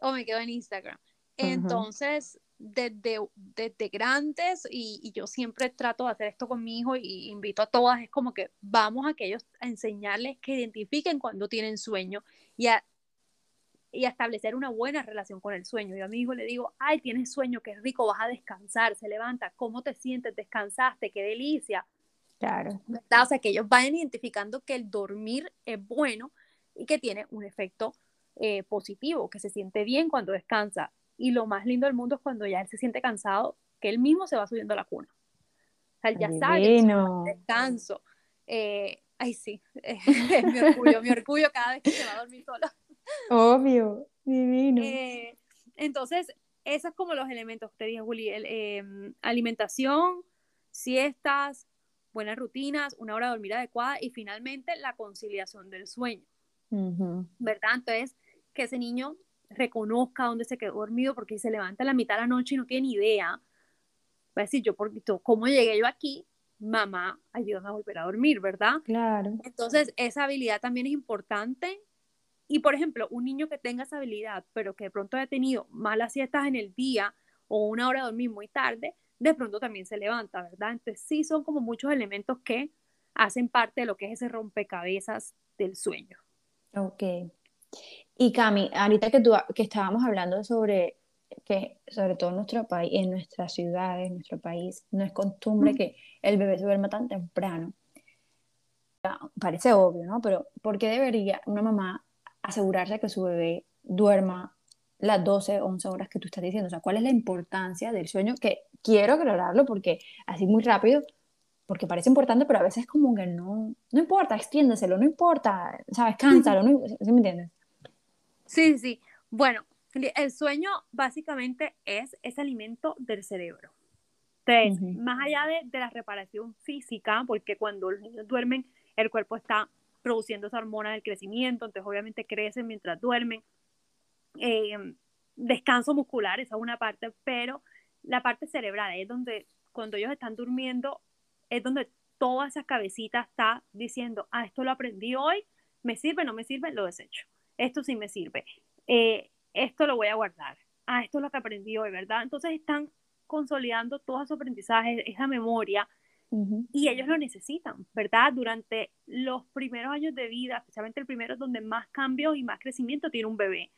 o me quedo en Instagram. Entonces, desde, desde grandes, y, yo siempre trato de hacer esto con mi hijo y invito a todas, es como que vamos a que ellos a enseñarles que identifiquen cuando tienen sueño y a, y establecer una buena relación con el sueño. Yo a mi hijo le digo, ay, tienes sueño, qué rico, vas a descansar, se levanta, ¿cómo te sientes? ¿Descansaste? ¡Qué delicia! Claro. O sea, que ellos vayan identificando que el dormir es bueno y que tiene un efecto eh, positivo, que se siente bien cuando descansa. Y lo más lindo del mundo es cuando ya él se siente cansado, que él mismo se va subiendo a la cuna. O sea, él ya sabe que descanso. Eh, ay, sí, [laughs] es mi orgullo, mi orgullo cada vez que se va a dormir solo. Obvio, divino. Eh, entonces, esos como los elementos que te dije, Juli, em, alimentación, siestas, buenas rutinas, una hora de dormir adecuada y finalmente la conciliación del sueño. ¿Verdad? Entonces, que ese niño reconozca dónde se quedó dormido, porque si se levanta a la mitad de la noche y no tiene ni idea, va a decir, yo, por, ¿cómo llegué yo aquí? Mamá, ayúdame a volver a dormir, ¿verdad? Claro. Entonces, esa habilidad también es importante. Y, por ejemplo, un niño que tenga esa habilidad, pero que de pronto haya tenido malas siestas en el día o una hora de dormir muy tarde, de pronto también se levanta, ¿verdad? Entonces, sí son como muchos elementos que hacen parte de lo que es ese rompecabezas del sueño. Ok. Y Cami, ahorita que, tú, que estábamos hablando sobre que sobre todo en nuestro país, en nuestras ciudades, en nuestro país, no es costumbre que el bebé se duerma tan temprano. Parece obvio, ¿no? Pero ¿por qué debería una mamá asegurarse que su bebé duerma las 12, 11 horas que tú estás diciendo? O sea, ¿cuál es la importancia del sueño? Que quiero aclararlo porque así muy rápido, porque parece importante, pero a veces como que no, no importa, extiéndeselo, no importa, ¿sabes? [laughs] Cánsalo, ¿no? ¿sí me entiendes? Sí, sí. Bueno, el sueño básicamente es ese alimento del cerebro. Entonces, más allá de, la reparación física, porque cuando los niños duermen, el cuerpo está produciendo esa hormona del crecimiento, entonces obviamente crecen mientras duermen. Eh, descanso muscular, esa es una parte, pero la parte cerebral es donde cuando ellos están durmiendo, es donde toda esa cabecita está diciendo, ah, esto lo aprendí hoy, me sirve, no me sirve, lo desecho esto sí me sirve, eh, esto lo voy a guardar, ah, esto es lo que aprendí hoy, ¿verdad? Entonces están consolidando todo su aprendizaje, esa memoria, y ellos lo necesitan, ¿verdad? Durante los primeros años de vida, especialmente el primero donde más cambios y más crecimiento tiene un bebé.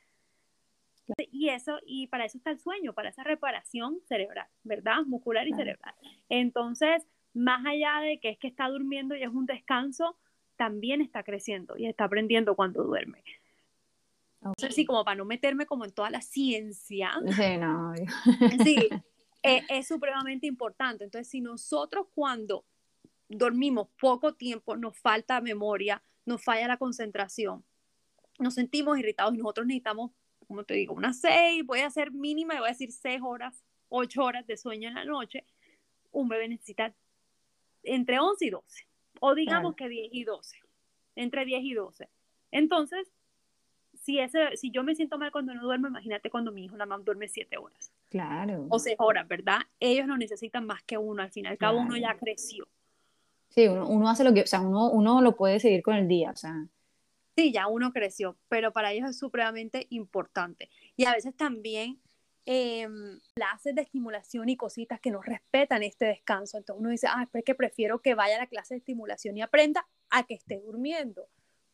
Y eso, y para eso está el sueño, para esa reparación cerebral, ¿verdad? Muscular y cerebral. Entonces, más allá de que es que está durmiendo y es un descanso, también está creciendo y está aprendiendo cuando duerme. Entonces, sí, como para no meterme como en toda la ciencia. Sí, no. sí, [laughs] eh, es supremamente importante. Entonces, si nosotros cuando dormimos poco tiempo, nos falta memoria, nos falla la concentración, nos sentimos irritados y nosotros necesitamos, como te digo, unas seis, voy a hacer mínima, voy a decir seis horas, ocho horas de sueño en la noche, un bebé necesita entre 11 y 12, o digamos que 10 y 12, entre 10 y 12. Entonces, si, ese, si yo me siento mal cuando no duermo, imagínate cuando mi hijo nada más duerme siete horas. Claro. O seis horas, ¿verdad? Ellos no necesitan más que uno, al fin y al cabo uno ya creció. Sí, uno, uno, hace lo que, o sea, uno, uno lo puede seguir con el día, o sea. Sí, ya uno creció, pero para ellos es supremamente importante. Y a veces también eh, clases de estimulación y cositas que no respetan este descanso. Entonces uno dice, ah, es que prefiero que vaya a la clase de estimulación y aprenda a que esté durmiendo.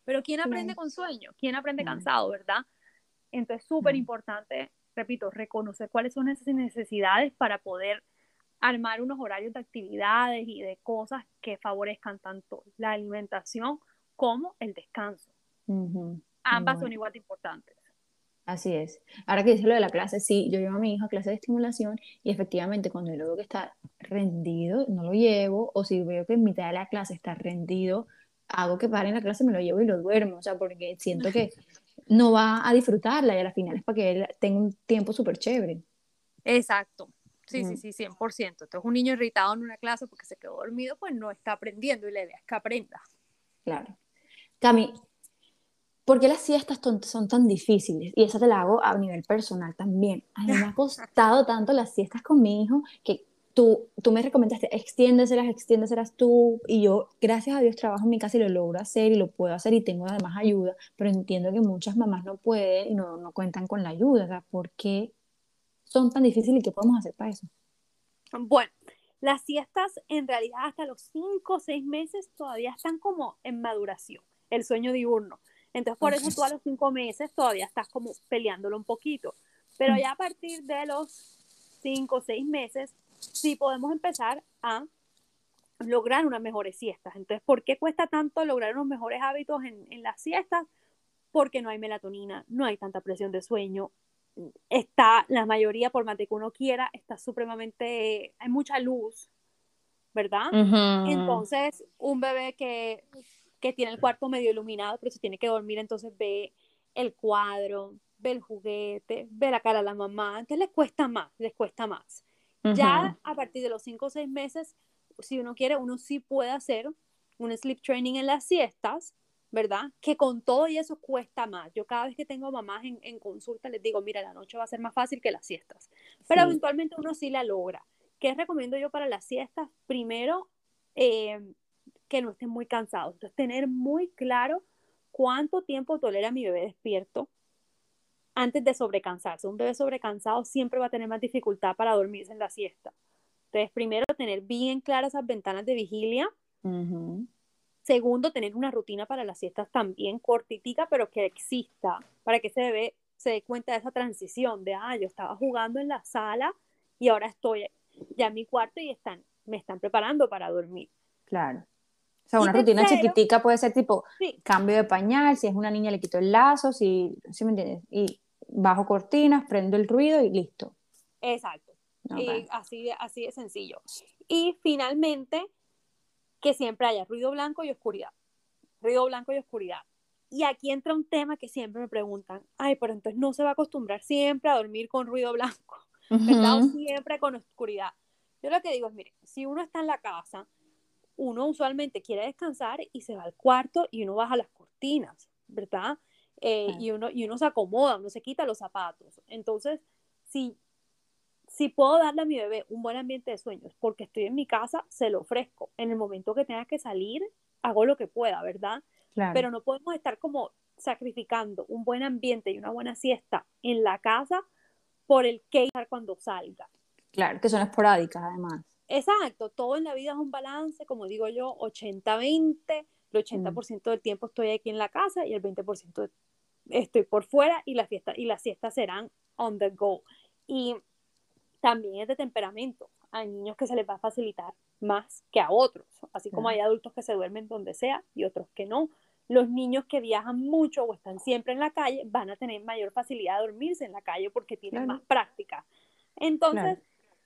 Pero ¿quién aprende con sueño? ¿Quién aprende cansado, verdad? Entonces, súper importante, repito, reconocer cuáles son esas necesidades para poder armar unos horarios de actividades y de cosas que favorezcan tanto la alimentación como el descanso. Ambas son igual de importantes. Así es. Ahora que dices lo de la clase, sí, yo llevo a mi hijo a clase de estimulación y efectivamente cuando yo veo que está rendido, no lo llevo, o si veo que en mitad de la clase está rendido, hago que pare en la clase, me lo llevo y lo duermo, o sea, porque siento que [laughs] no va a disfrutarla y a la final es para que él tenga un tiempo súper chévere. Exacto, Sí, sí, sí, 100%. Entonces, un niño irritado en una clase porque se quedó dormido, pues no está aprendiendo y la idea es que aprenda. Claro. Cami, ¿por qué las siestas son tan difíciles? Y esa te la hago a nivel personal también. A mí me ha costado tanto las siestas con mi hijo que tú, tú me recomendaste, extiéndeselas, extiéndeselas tú, y yo, gracias a Dios, trabajo en mi casa y lo logro hacer y lo puedo hacer y tengo además ayuda, pero entiendo que muchas mamás no pueden y no, no cuentan con la ayuda. O sea, ¿por qué son tan difíciles y qué podemos hacer para eso? Bueno, las siestas en realidad hasta los 5 o 6 meses todavía están como en maduración, el sueño diurno. Entonces por eso tú a los 5 meses todavía estás como peleándolo un poquito. Pero ya a partir de los 5 o 6 meses sí podemos empezar a lograr unas mejores siestas. Entonces, ¿por qué cuesta tanto lograr unos mejores hábitos en, en las siestas? Porque no hay melatonina, no hay tanta presión de sueño, está, la mayoría, por más de que uno quiera, está supremamente, hay mucha luz, ¿verdad? Entonces, un bebé que, que tiene el cuarto medio iluminado, pero se tiene que dormir, entonces ve el cuadro, ve el juguete, ve la cara de la mamá, entonces les cuesta más, les cuesta más. Ya a partir de los 5 o 6 meses, si uno quiere, uno sí puede hacer un sleep training en las siestas, ¿verdad? Que con todo y eso cuesta más. Yo cada vez que tengo mamás en, en consulta les digo, mira, la noche va a ser más fácil que las siestas. Pero eventualmente uno sí la logra. ¿Qué recomiendo yo para las siestas? Primero, eh, que no estén muy cansados. Entonces, tener muy claro cuánto tiempo tolera mi bebé despierto antes de sobrecansarse. Un bebé sobrecansado siempre va a tener más dificultad para dormirse en la siesta. Entonces, primero, tener bien claras esas ventanas de vigilia. Segundo, tener una rutina para las siestas también cortitica, pero que exista, para que ese bebé se dé cuenta de esa transición de, ah, yo estaba jugando en la sala y ahora estoy ya en mi cuarto y están, me están preparando para dormir. Claro. O sea, una rutina chiquitica puede ser tipo cambio de pañal, si es una niña le quito el lazo, si, ¿sí me entiendes? Y bajo cortinas, prendo el ruido y listo. Exacto. Y así, así de sencillo. Y finalmente, que siempre haya ruido blanco y oscuridad. Ruido blanco y oscuridad. Y aquí entra un tema que siempre me preguntan, ay, pero entonces no se va a acostumbrar siempre a dormir con ruido blanco, [laughs] ¿verdad? siempre con oscuridad. Yo lo que digo es, mire, si uno está en la casa, uno usualmente quiere descansar y se va al cuarto y uno baja las cortinas, ¿verdad? Eh, y, uno, y uno se acomoda, uno se quita los zapatos. Entonces, si si puedo darle a mi bebé un buen ambiente de sueños porque estoy en mi casa, se lo ofrezco. En el momento que tenga que salir, hago lo que pueda, ¿verdad? Pero no podemos estar como sacrificando un buen ambiente y una buena siesta en la casa por el que estar cuando salga. Claro, que son esporádicas además. Exacto, todo en la vida es un balance, como digo yo, 80-20, el 80% mm. del tiempo estoy aquí en la casa y el 20% estoy por fuera y la fiesta y las siestas serán on the go. Y también es de temperamento. Hay niños que se les va a facilitar más que a otros, así como hay adultos que se duermen donde sea y otros que no. Los niños que viajan mucho o están siempre en la calle van a tener mayor facilidad de dormirse en la calle porque tienen más práctica. Entonces,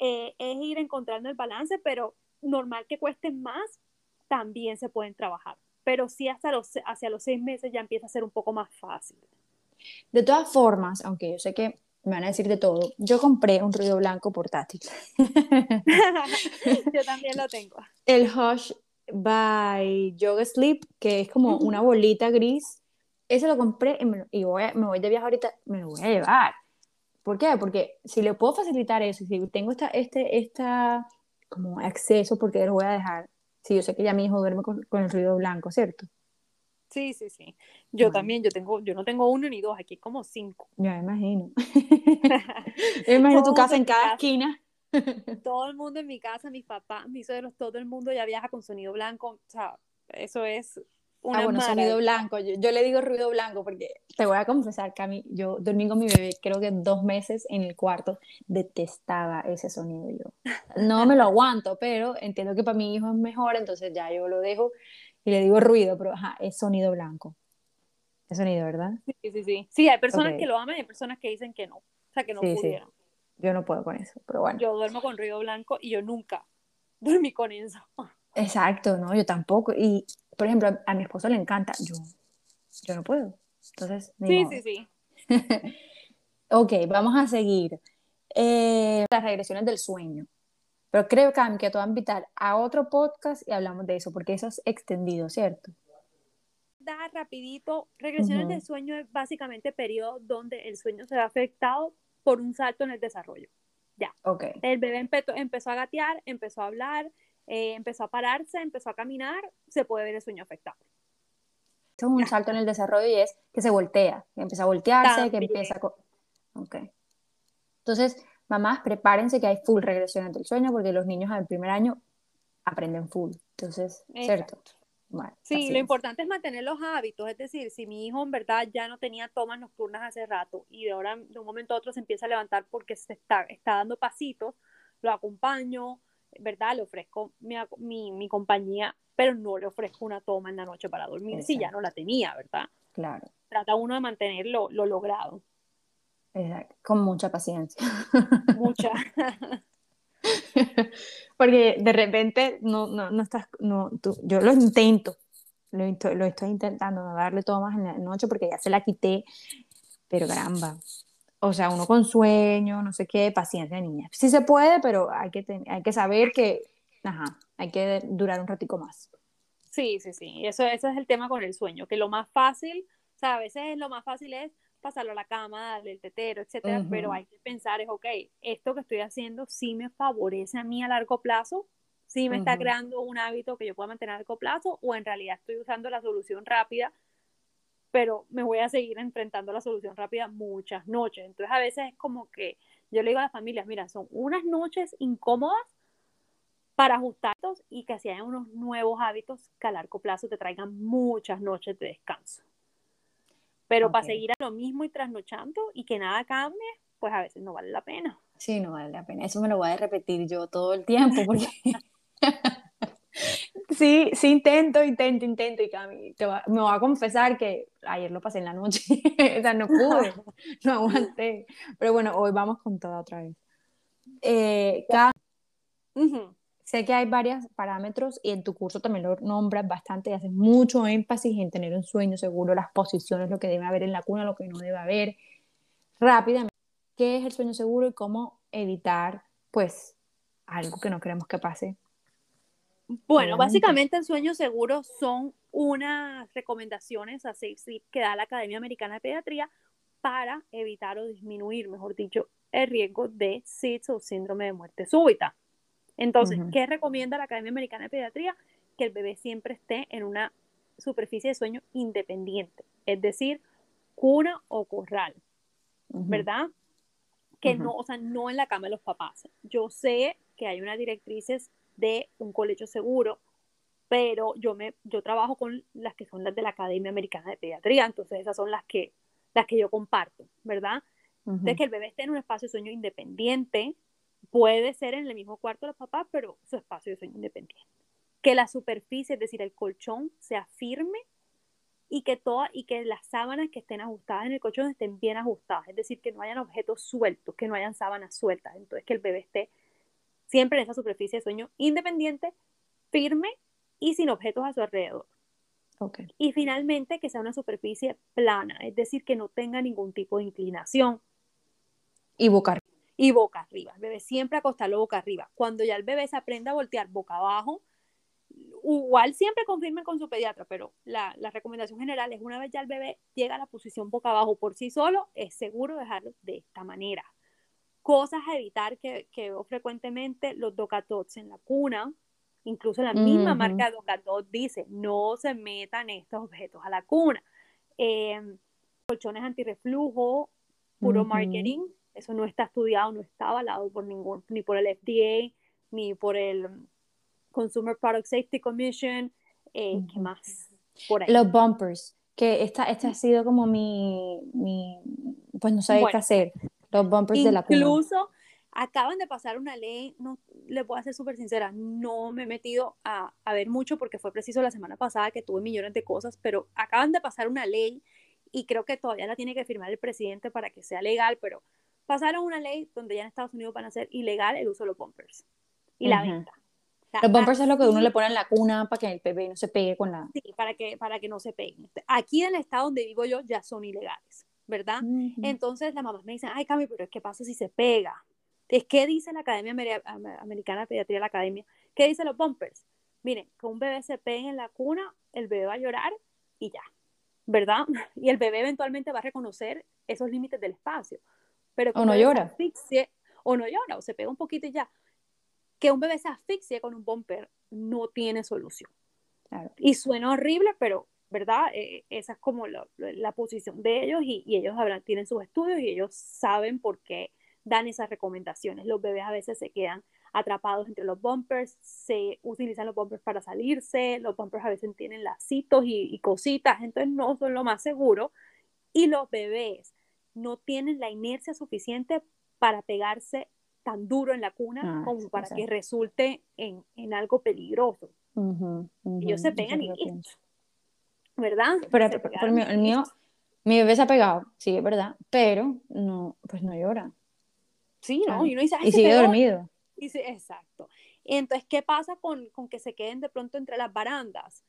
eh, es ir encontrando el balance, pero normal que cueste más, también se pueden trabajar. Pero sí hasta los, hacia los seis meses ya empieza a ser un poco más fácil. De todas formas, aunque yo sé que me van a decir de todo. Yo compré un ruido blanco portátil. [laughs] Yo también lo tengo. El Hush by Yoga Sleep, que es como una bolita gris. Ese lo compré y, me, voy me voy de viaje ahorita, me lo voy a llevar. ¿Por qué? Porque si le puedo facilitar eso, si tengo esta, este, esta como acceso, porque lo voy a dejar. Si yo sé que ya mi hijo duerme con, con el ruido blanco, ¿cierto? Sí, sí, sí. Yo también, yo tengo, yo no tengo uno ni dos, aquí como cinco. Ya imagino. [laughs] imagino tu casa en cada esquina. todo el mundo en mi casa, mis papás, mis suegros, todo el mundo ya viaja con sonido blanco. O sea, eso es una ah, bueno, sonido blanco. Yo, le digo ruido blanco porque te voy a confesar, Cami, yo dormí con mi bebé creo que dos meses en el cuarto, detestaba ese sonido yo. No me lo aguanto, pero entiendo que para mi hijo es mejor, entonces ya yo lo dejo y le digo ruido, pero ajá, es sonido blanco. Es sonido, ¿verdad? Sí, sí, sí. Sí, hay personas que lo aman y hay personas que dicen que no. O sea, que no pudieron. Yo no puedo con eso, pero bueno. Yo duermo con ruido blanco y yo nunca [laughs] dormí con eso. Exacto, no, yo tampoco. Y, por ejemplo, a, mi esposo le encanta, yo, yo no puedo. Entonces, sí, sí, sí. [laughs] ok, vamos a seguir. Eh, las regresiones del sueño. Pero creo, Cam, que te voy a invitar a otro podcast y hablamos de eso, porque eso es extendido, ¿cierto? Da rapidito, regresiones del sueño es básicamente periodo donde el sueño se ve afectado por un salto en el desarrollo. Ya. Okay. El bebé empezó, a gatear, empezó a hablar, eh, empezó a pararse, empezó a caminar, se puede ver el sueño afectado. es un salto en el desarrollo y es que se voltea, que empieza a voltearse, que empieza a... Ok. Entonces, mamás, prepárense que hay full regresiones del sueño porque los niños al primer año aprenden full. Entonces, ¿cierto? sí, lo importante es mantener los hábitos, es decir, si mi hijo en verdad ya no tenía tomas nocturnas hace rato y de ahora de un momento a otro se empieza a levantar porque se está, está dando pasitos, lo acompaño, ¿verdad? Le ofrezco mi, mi, mi compañía, pero no le ofrezco una toma en la noche para dormir si ya no la tenía, ¿verdad? Claro. Trata uno de mantener lo, lo logrado. Exacto. Con mucha paciencia. [laughs] Mucha. [laughs] Porque de repente no, no, no estás, no, tú, yo lo intento, lo, lo estoy intentando, no darle tomas en la noche porque ya se la quité, pero caramba. O sea, uno con sueño, no sé qué, paciencia, niña. Sí se puede, pero hay que, hay que saber que, ajá, hay que durar un ratico más. Sí, sí, sí, eso, eso es el tema con el sueño, que lo más fácil, o sea, a veces lo más fácil es pasarlo a la cama, darle el tetero, etcétera, pero hay que pensar es, ok, esto que estoy haciendo sí me favorece a mí a largo plazo, sí me está creando un hábito que yo pueda mantener a largo plazo, o en realidad estoy usando la solución rápida, pero me voy a seguir enfrentando a la solución rápida muchas noches. Entonces a veces es como que yo le digo a las familias, mira, son unas noches incómodas para ajustarlos y que así haya unos nuevos hábitos que a largo plazo te traigan muchas noches de descanso. Pero para seguir a lo mismo y trasnochando y que nada cambie, pues a veces no vale la pena. Sí, no vale la pena. Eso me lo voy a repetir yo todo el tiempo porque... [laughs] sí, sí intento, intento, intento y me voy a confesar que ayer lo pasé en la noche, [laughs] o sea, no pude, [laughs] no aguanté. Pero bueno, hoy vamos con todo otra vez. Eh, Sé que hay varios parámetros y en tu curso también lo nombras bastante y haces mucho énfasis en tener un sueño seguro, las posiciones, lo que debe haber en la cuna, lo que no debe haber. Rápidamente, ¿qué es el sueño seguro y cómo evitar, pues, algo que no queremos que pase? Bueno, básicamente el sueño seguro son unas recomendaciones a seis que da la Academia Americana de Pediatría para evitar o disminuir, mejor dicho, el riesgo de SIDS o síndrome de muerte súbita. Entonces, ¿qué recomienda la Academia Americana de Pediatría? Que el bebé siempre esté en una superficie de sueño independiente, es decir, cuna o corral, ¿verdad? Que no, o sea, no en la cama de los papás. Yo sé que hay unas directrices de un colegio seguro, pero yo me yo trabajo con las que son las de la Academia Americana de Pediatría, entonces esas son las que las que yo comparto, ¿verdad? De que el bebé esté en un espacio de sueño independiente, Puede ser en el mismo cuarto de los papás, pero su espacio de sueño independiente. Que la superficie, es decir, el colchón, sea firme y que, toda, y que las sábanas que estén ajustadas en el colchón estén bien ajustadas. Es decir, que no hayan objetos sueltos, que no hayan sábanas sueltas. Entonces, que el bebé esté siempre en esa superficie de sueño independiente, firme y sin objetos a su alrededor. Okay. Y finalmente, que sea una superficie plana, es decir, que no tenga ningún tipo de inclinación. Y boca y boca arriba. El bebé siempre acostarlo boca arriba. Cuando ya el bebé se aprenda a voltear boca abajo, igual siempre confirmen con su pediatra, pero la, recomendación general es una vez ya el bebé llega a la posición boca abajo por sí solo, es seguro dejarlo de esta manera. Cosas a evitar que, que veo frecuentemente, los docatots en la cuna, incluso la misma marca Docatot dice, no se metan estos objetos a la cuna. Em, colchones antirreflujo, puro marketing, eso no está estudiado, no está avalado por ningún, ni por el FDA, ni por el Consumer Product Safety Commission. Eh, ¿Qué más? Por ahí. Los bumpers, que esta, este ha sido como mi, mi pues no sabía qué hacer. Los bumpers de la cuna. Incluso acaban de pasar una ley, no le puedo ser súper sincera, no me he metido a, a, ver mucho porque fue preciso la semana pasada que tuve millones de cosas, pero acaban de pasar una ley y creo que todavía la tiene que firmar el presidente para que sea legal, pero pasaron una ley donde ya en Estados Unidos van a hacer ilegal el uso de los bumpers y la venta. los bumpers es lo que uno le pone en la cuna para que el bebé no se pegue con la... Sí, para que, para que no se peguen. Aquí en el estado donde vivo yo ya son ilegales, ¿verdad? Entonces la mamá me dice, ay Cami, pero ¿qué pasa si se pega? Es ¿Qué dice la Academia Americana de Pediatría, la Academia? ¿Qué dicen los bumpers? Miren, que un bebé se pegue en la cuna, el bebé va a llorar y ya, ¿verdad? [laughs] Y el bebé eventualmente va a reconocer esos límites del espacio. Pero o no llora. Asfixie, o no llora, o se pega un poquito y ya. Que un bebé se asfixie con un bumper no tiene solución. Y suena horrible, pero, ¿verdad? Eh, esa es como la, posición de ellos y, ellos tienen sus estudios y ellos saben por qué dan esas recomendaciones. Los bebés a veces se quedan atrapados entre los bumpers, se utilizan los bumpers para salirse, los bumpers a veces tienen lacitos y, y cositas, entonces no son lo más seguro. Y los bebés no tienen la inercia suficiente para pegarse tan duro en la cuna ah, como para que resulte en, en algo peligroso. Ellos se pegan y ¿Verdad? Pero, el mío, mi bebé se ha pegado, sí, es verdad, pero no, pues no llora. Sí, ¿no? Y, uno dice, y sigue dormido. Y exacto. entonces, ¿qué pasa con, con que se queden de pronto entre las barandas?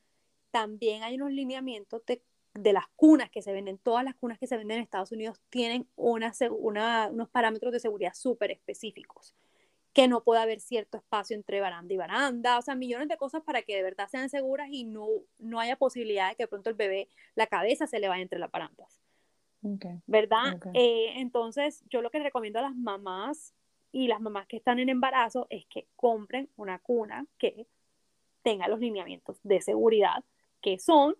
También hay unos lineamientos de de las cunas que se venden, todas las cunas que se venden en Estados Unidos tienen una, unos parámetros de seguridad súper específicos, que no puede haber cierto espacio entre baranda y baranda, o sea, millones de cosas para que de verdad sean seguras y no, no haya posibilidad de que de pronto el bebé, la cabeza se le vaya entre las barandas. ¿Verdad? Eh, entonces, yo lo que recomiendo a las mamás y las mamás que están en embarazo es que compren una cuna que tenga los lineamientos de seguridad que son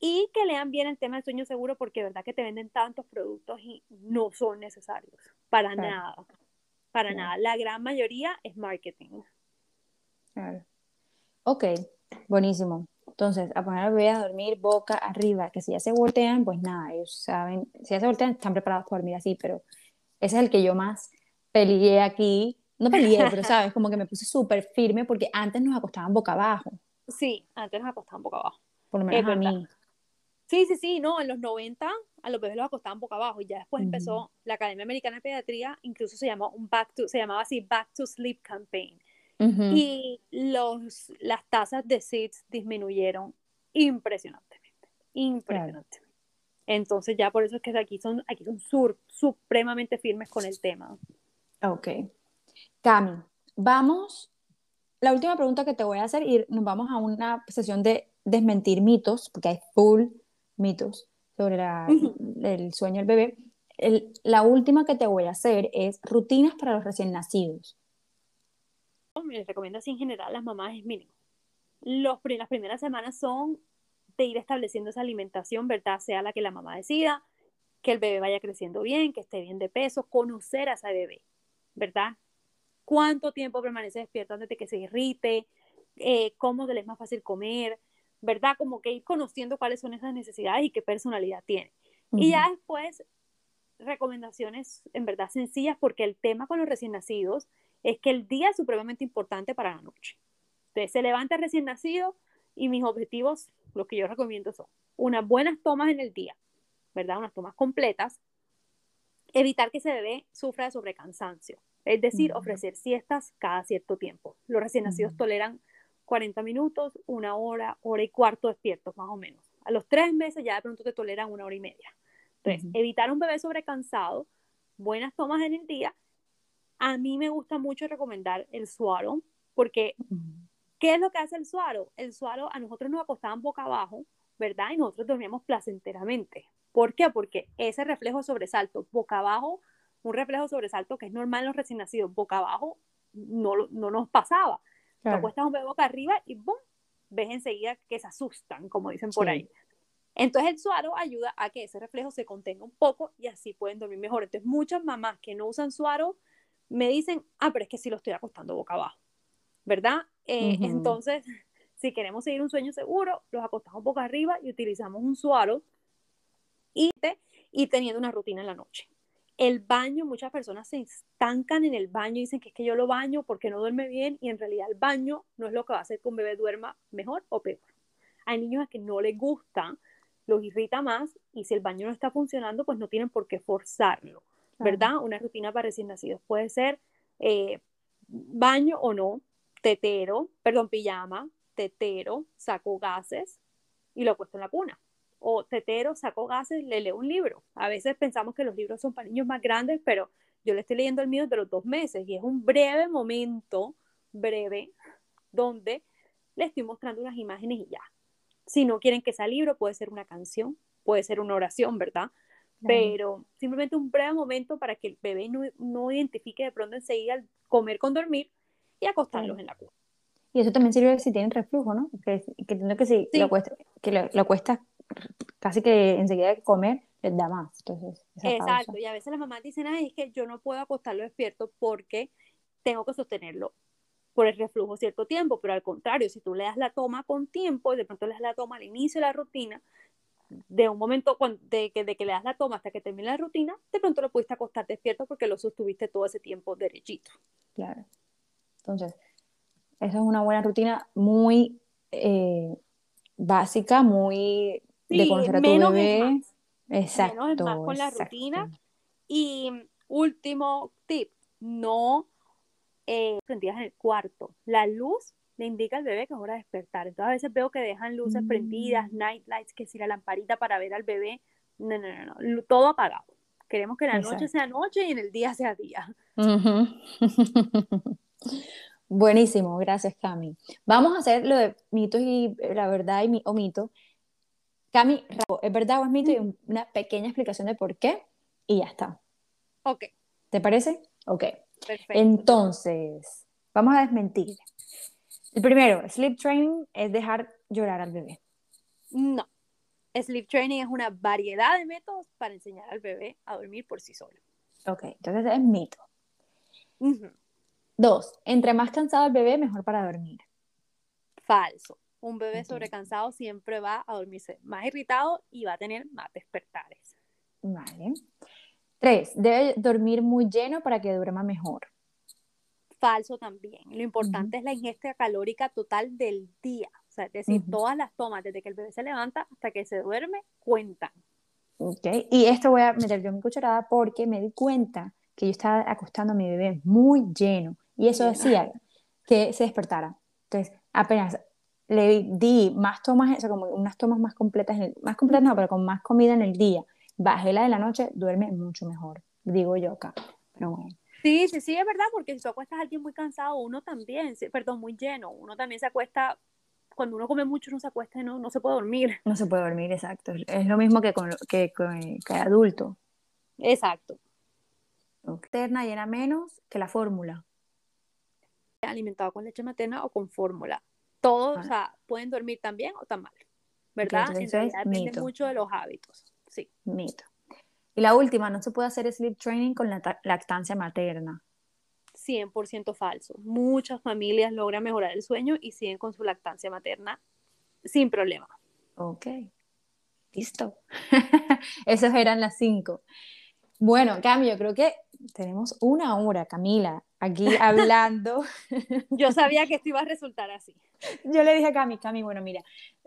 y que lean bien el tema del sueño seguro porque verdad que te venden tantos productos y no son necesarios para nada, para nada. La gran mayoría es marketing. Claro. Ok, buenísimo. Entonces, a poner al bebé a dormir boca arriba, que si ya se voltean, pues nada, ellos saben, si ya se voltean, están preparados para dormir así, pero ese es el que yo más peleé aquí. No peleé, [laughs] pero sabes, como que me puse súper firme porque antes nos acostaban boca abajo. Sí, antes nos acostaban boca abajo. Por lo menos a mí. Sí, sí, sí, no, en los 90 a los bebés los acostaban boca abajo y ya después empezó la Academia Americana de Pediatría, incluso se llamó un back to, se llamaba así Back to Sleep Campaign. Y los, las tasas de SIDS disminuyeron impresionantemente, impresionantemente. Entonces ya por eso es que aquí son, aquí son sur, supremamente firmes con el tema. Ok. Cami, vamos, la última pregunta que te voy a hacer y nos vamos a una sesión de desmentir mitos, porque hay full mitos sobre el sueño del bebé. la última que te voy a hacer es rutinas para los recién nacidos. Les recomiendo así en general las mamás es mínimo. Los, las primeras semanas son de ir estableciendo esa alimentación, ¿verdad? Sea la que la mamá decida, que el bebé vaya creciendo bien, que esté bien de peso, conocer a ese bebé, ¿verdad? ¿Cuánto tiempo permanece despierto antes de que se irrite? Eh, ¿Cómo le es más fácil comer? ¿Verdad? Como que ir conociendo cuáles son esas necesidades y qué personalidad tiene. Y ya después, recomendaciones en verdad sencillas, porque el tema con los recién nacidos es que el día es supremamente importante para la noche. Entonces, se levanta recién nacido y mis objetivos, lo que yo recomiendo son unas buenas tomas en el día, ¿verdad? Unas tomas completas. Evitar que ese bebé sufra de sobrecansancio, es decir, ofrecer siestas cada cierto tiempo. Los recién nacidos toleran 40 minutos, una hora, hora y cuarto despiertos, más o menos. A los tres meses ya de pronto te toleran una hora y media. Entonces, evitar un bebé sobrecansado, buenas tomas en el día. A mí me gusta mucho recomendar el suaro, porque ¿qué es lo que hace el suaro? El suaro a nosotros nos acostaban boca abajo, ¿verdad? Y nosotros dormíamos placenteramente. ¿Por qué? Porque ese reflejo sobresalto, boca abajo, un reflejo sobresalto que es normal en los recién nacidos, boca abajo, no, no nos pasaba. Te acuestas un bebé boca arriba y ¡bum! ves enseguida que se asustan, como dicen por ahí. Entonces el suaro ayuda a que ese reflejo se contenga un poco y así pueden dormir mejor. Entonces muchas mamás que no usan suaro me dicen, ah, pero es que sí lo estoy acostando boca abajo, ¿verdad? Eh, entonces, [laughs] si queremos seguir un sueño seguro, los acostamos boca arriba y utilizamos un suaro y, y teniendo una rutina en la noche. El baño, muchas personas se estancan en el baño y dicen que es que yo lo baño porque no duerme bien y en realidad el baño no es lo que va a hacer que un bebé duerma mejor o peor. Hay niños a que no les gusta, los irrita más y si el baño no está funcionando, pues no tienen por qué forzarlo, ¿verdad? Una rutina para recién nacidos puede ser eh, baño o no, tetero, perdón, pijama, tetero, saco gases y lo puesto en la cuna o tetero, saco gases, le leo un libro. A veces pensamos que los libros son para niños más grandes, pero yo le estoy leyendo el mío de los dos meses y es un breve momento, breve, donde le estoy mostrando unas imágenes y ya. Si no quieren que sea libro, puede ser una canción, puede ser una oración, ¿verdad? Pero simplemente un breve momento para que el bebé no, identifique de pronto enseguida el comer con dormir y acostarlos en la cuna. Y eso también sirve si tienen reflujo, ¿no? Que, que que si lo cuesta, que lo, cuesta casi que enseguida de comer, les da más. Entonces, Exacto, y a veces las mamás dicen, ay, es que yo no puedo acostarlo despierto porque tengo que sostenerlo por el reflujo cierto tiempo, pero al contrario, si tú le das la toma con tiempo, de pronto le das la toma al inicio de la rutina, de un momento de que, de que le das la toma hasta que termine la rutina, de pronto lo pudiste acostar despierto porque lo sostuviste todo ese tiempo derechito. Claro. Entonces, esa es una buena rutina muy eh, básica, muy de conocer a tu bebé. Exacto. Menos es más con la rutina. Y último tip, no eh, prendidas en el cuarto. La luz le indica al bebé que es hora de despertar. Entonces a veces veo que dejan luces prendidas, mm. night lights, que si la lamparita para ver al bebé. No, no, no, no. todo apagado. Queremos que la noche sea noche y en el día sea día. [laughs] Buenísimo, gracias Cami. Vamos a hacer lo de mitos y la verdad y, o mito. Cami, ¿es verdad o es mito? Y una pequeña explicación de por qué y ya está. Ok. ¿Te parece? Ok. Entonces, vamos a desmentir. El primero, sleep training es dejar llorar al bebé. No. Sleep training es una variedad de métodos para enseñar al bebé a dormir por sí solo. Ok, entonces es mito. Dos, entre más cansado el bebé, mejor para dormir. Falso. Un bebé sobrecansado siempre va a dormirse más irritado y va a tener más despertares. Vale. Tres, debe dormir muy lleno para que duerma mejor. Falso también. Lo importante es la ingesta calórica total del día. O sea, es decir, todas las tomas, desde que el bebé se levanta hasta que se duerme, cuentan. Ok, y esto voy a meter yo mi cucharada porque me di cuenta que yo estaba acostando a mi bebé muy lleno y eso hacía que se despertara. Entonces, apenas le di más tomas, o sea, como unas tomas más completas, más completas no, pero con más comida en el día bajé la de la noche, duerme mucho mejor, digo yo acá. Pero bueno. Sí, sí, sí, es verdad, porque si tú acuestas a alguien muy cansado, uno también, perdón, muy lleno, uno también se acuesta, cuando uno come mucho, uno se acuesta y no, no se puede dormir. No se puede dormir, exacto. Es lo mismo que con que, que, adulto. Exacto. Materna llena menos que la fórmula. Alimentado con leche materna o con fórmula. Todos, o sea, pueden dormir tan bien o tan mal, ¿verdad? depende mucho de los hábitos. Sí. Mito. Y la última, no se puede hacer sleep training con la lactancia materna. 100% falso. Muchas familias logran mejorar el sueño y siguen con su lactancia materna sin problema. Ok. Listo. [laughs] Esas eran las cinco. Bueno, Cami, yo creo que tenemos una hora, Camila, aquí hablando. [laughs] yo sabía que esto iba a resultar así. Yo le dije a Cami, Cami, bueno, mira,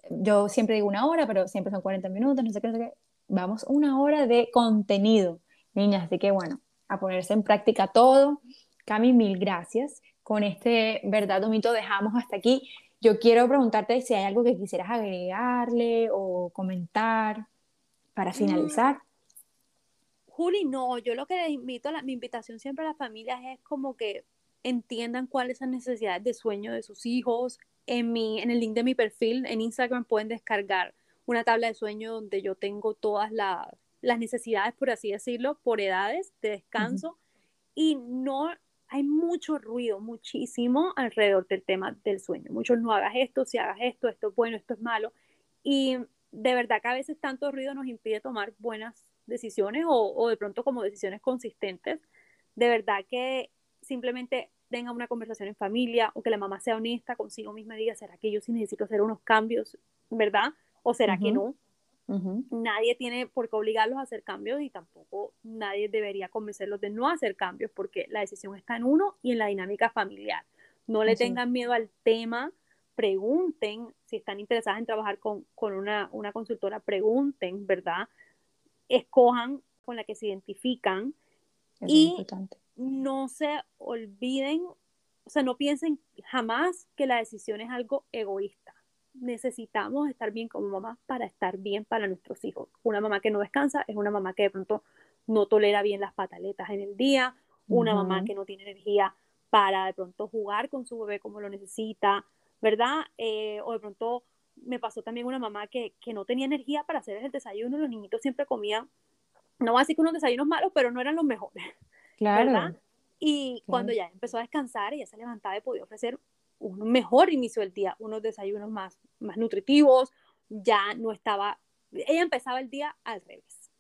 yo siempre digo una hora, pero siempre son 40 minutos, no sé qué, no sé qué vamos una hora de contenido, niñas, así que bueno, a ponerse en práctica todo. Cami, mil gracias. Con este verdad o mito dejamos hasta aquí. Yo quiero preguntarte si hay algo que quisieras agregarle o comentar para mm. Juli, no, yo lo que les invito, a la, mi invitación siempre a las familias es como que entiendan cuáles son las necesidades de sueño de sus hijos. En, mi, en el link de mi perfil en Instagram pueden descargar una tabla de sueño donde yo tengo todas las necesidades, por así decirlo, por edades de descanso. Y no hay mucho ruido, muchísimo alrededor del tema del sueño. Muchos no hagas esto, si hagas esto, esto es bueno, esto es malo. Y de verdad que a veces tanto ruido nos impide tomar buenas decisiones o, o de pronto como decisiones consistentes. De verdad que simplemente tenga una conversación en familia o que la mamá sea honesta consigo misma y diga, ¿será que yo sí necesito hacer unos cambios, verdad? ¿O será que no? Nadie tiene por qué obligarlos a hacer cambios y tampoco nadie debería convencerlos de no hacer cambios porque la decisión está en uno y en la dinámica familiar. No le tengan miedo al tema, pregunten si están interesadas en trabajar con, una, consultora, pregunten, ¿verdad? Escojan con la que se identifican y no se olviden, o sea, no piensen jamás que la decisión es algo egoísta necesitamos estar bien como mamá para estar bien para nuestros hijos. Una mamá que no descansa es una mamá que de pronto no tolera bien las pataletas en el día. una mamá que no tiene energía para de pronto jugar con su bebé como lo necesita, ¿verdad? Eh, o de pronto me pasó también una mamá que, que, no tenía energía para hacer el desayuno, los niñitos siempre comían, no voy a decir que unos desayunos malos, pero no eran los mejores. [laughs] Claro. ¿verdad? Y cuando ya empezó a descansar, ella se levantaba y podía ofrecer un mejor inicio del día, unos desayunos más, más nutritivos, ya no estaba, ella empezaba el día al revés.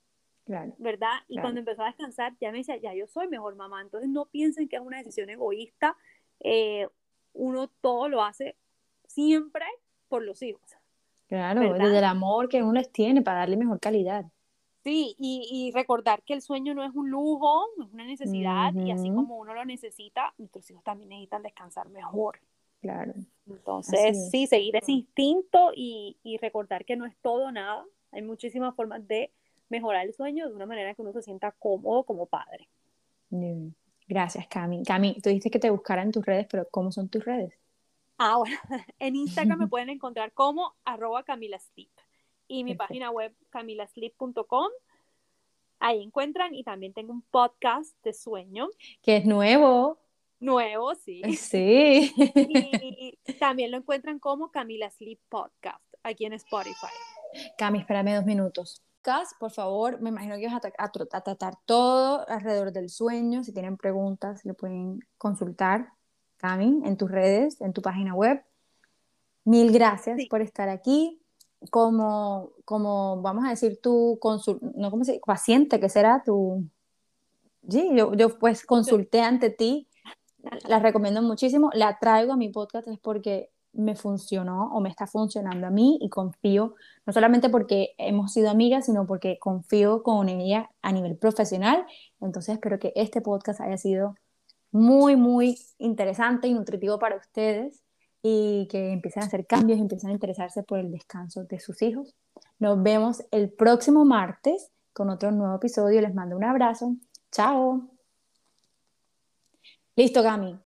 Claro. ¿Verdad? Y cuando empezó a descansar, ya me decía, ya yo soy mejor mamá. Entonces no piensen que es una decisión egoísta. Eh, uno todo lo hace siempre por los hijos. Claro, desde el amor que uno les tiene para darle mejor calidad. Sí, y, y, recordar que el sueño no es un lujo, no es una necesidad, y así como uno lo necesita, nuestros hijos también necesitan descansar mejor. Claro. Entonces, sí, seguir ese instinto y, y, recordar que no es todo nada. Hay muchísimas formas de mejorar el sueño de una manera que uno se sienta cómodo como padre. Gracias, Cami. Cami, tú dijiste que te buscara en tus redes, pero ¿cómo son tus redes? Ah, bueno, [laughs] en Instagram me [laughs] pueden encontrar como arroba camilasleep y mi página web camilasleep.com. Ahí encuentran y también tengo un podcast de sueño. Que es nuevo. Nuevo, sí. [laughs] Sí. Y también lo encuentran como Camila Sleep Podcast, aquí en Spotify. Cami, espérame dos minutos. Cas, por favor, me imagino que vas a, a, tratar todo alrededor del sueño. Si tienen preguntas, lo pueden consultar Cami, en tus redes, en tu página web. Mil gracias por estar aquí. Como, como, vamos a decir, tu no, ¿cómo se paciente, que será tu... Sí, yo, yo pues consulté ante ti, la recomiendo muchísimo, la traigo a mi podcast es porque me funcionó o me está funcionando a mí y confío, no solamente porque hemos sido amigas, sino porque confío con ella a nivel profesional. Entonces espero que este podcast haya sido muy, muy interesante y nutritivo para ustedes y que empiecen a hacer cambios y empiecen a interesarse por el descanso de sus hijos. Nos vemos el próximo martes con otro nuevo episodio. Les mando un abrazo. Chao. Listo, Gami.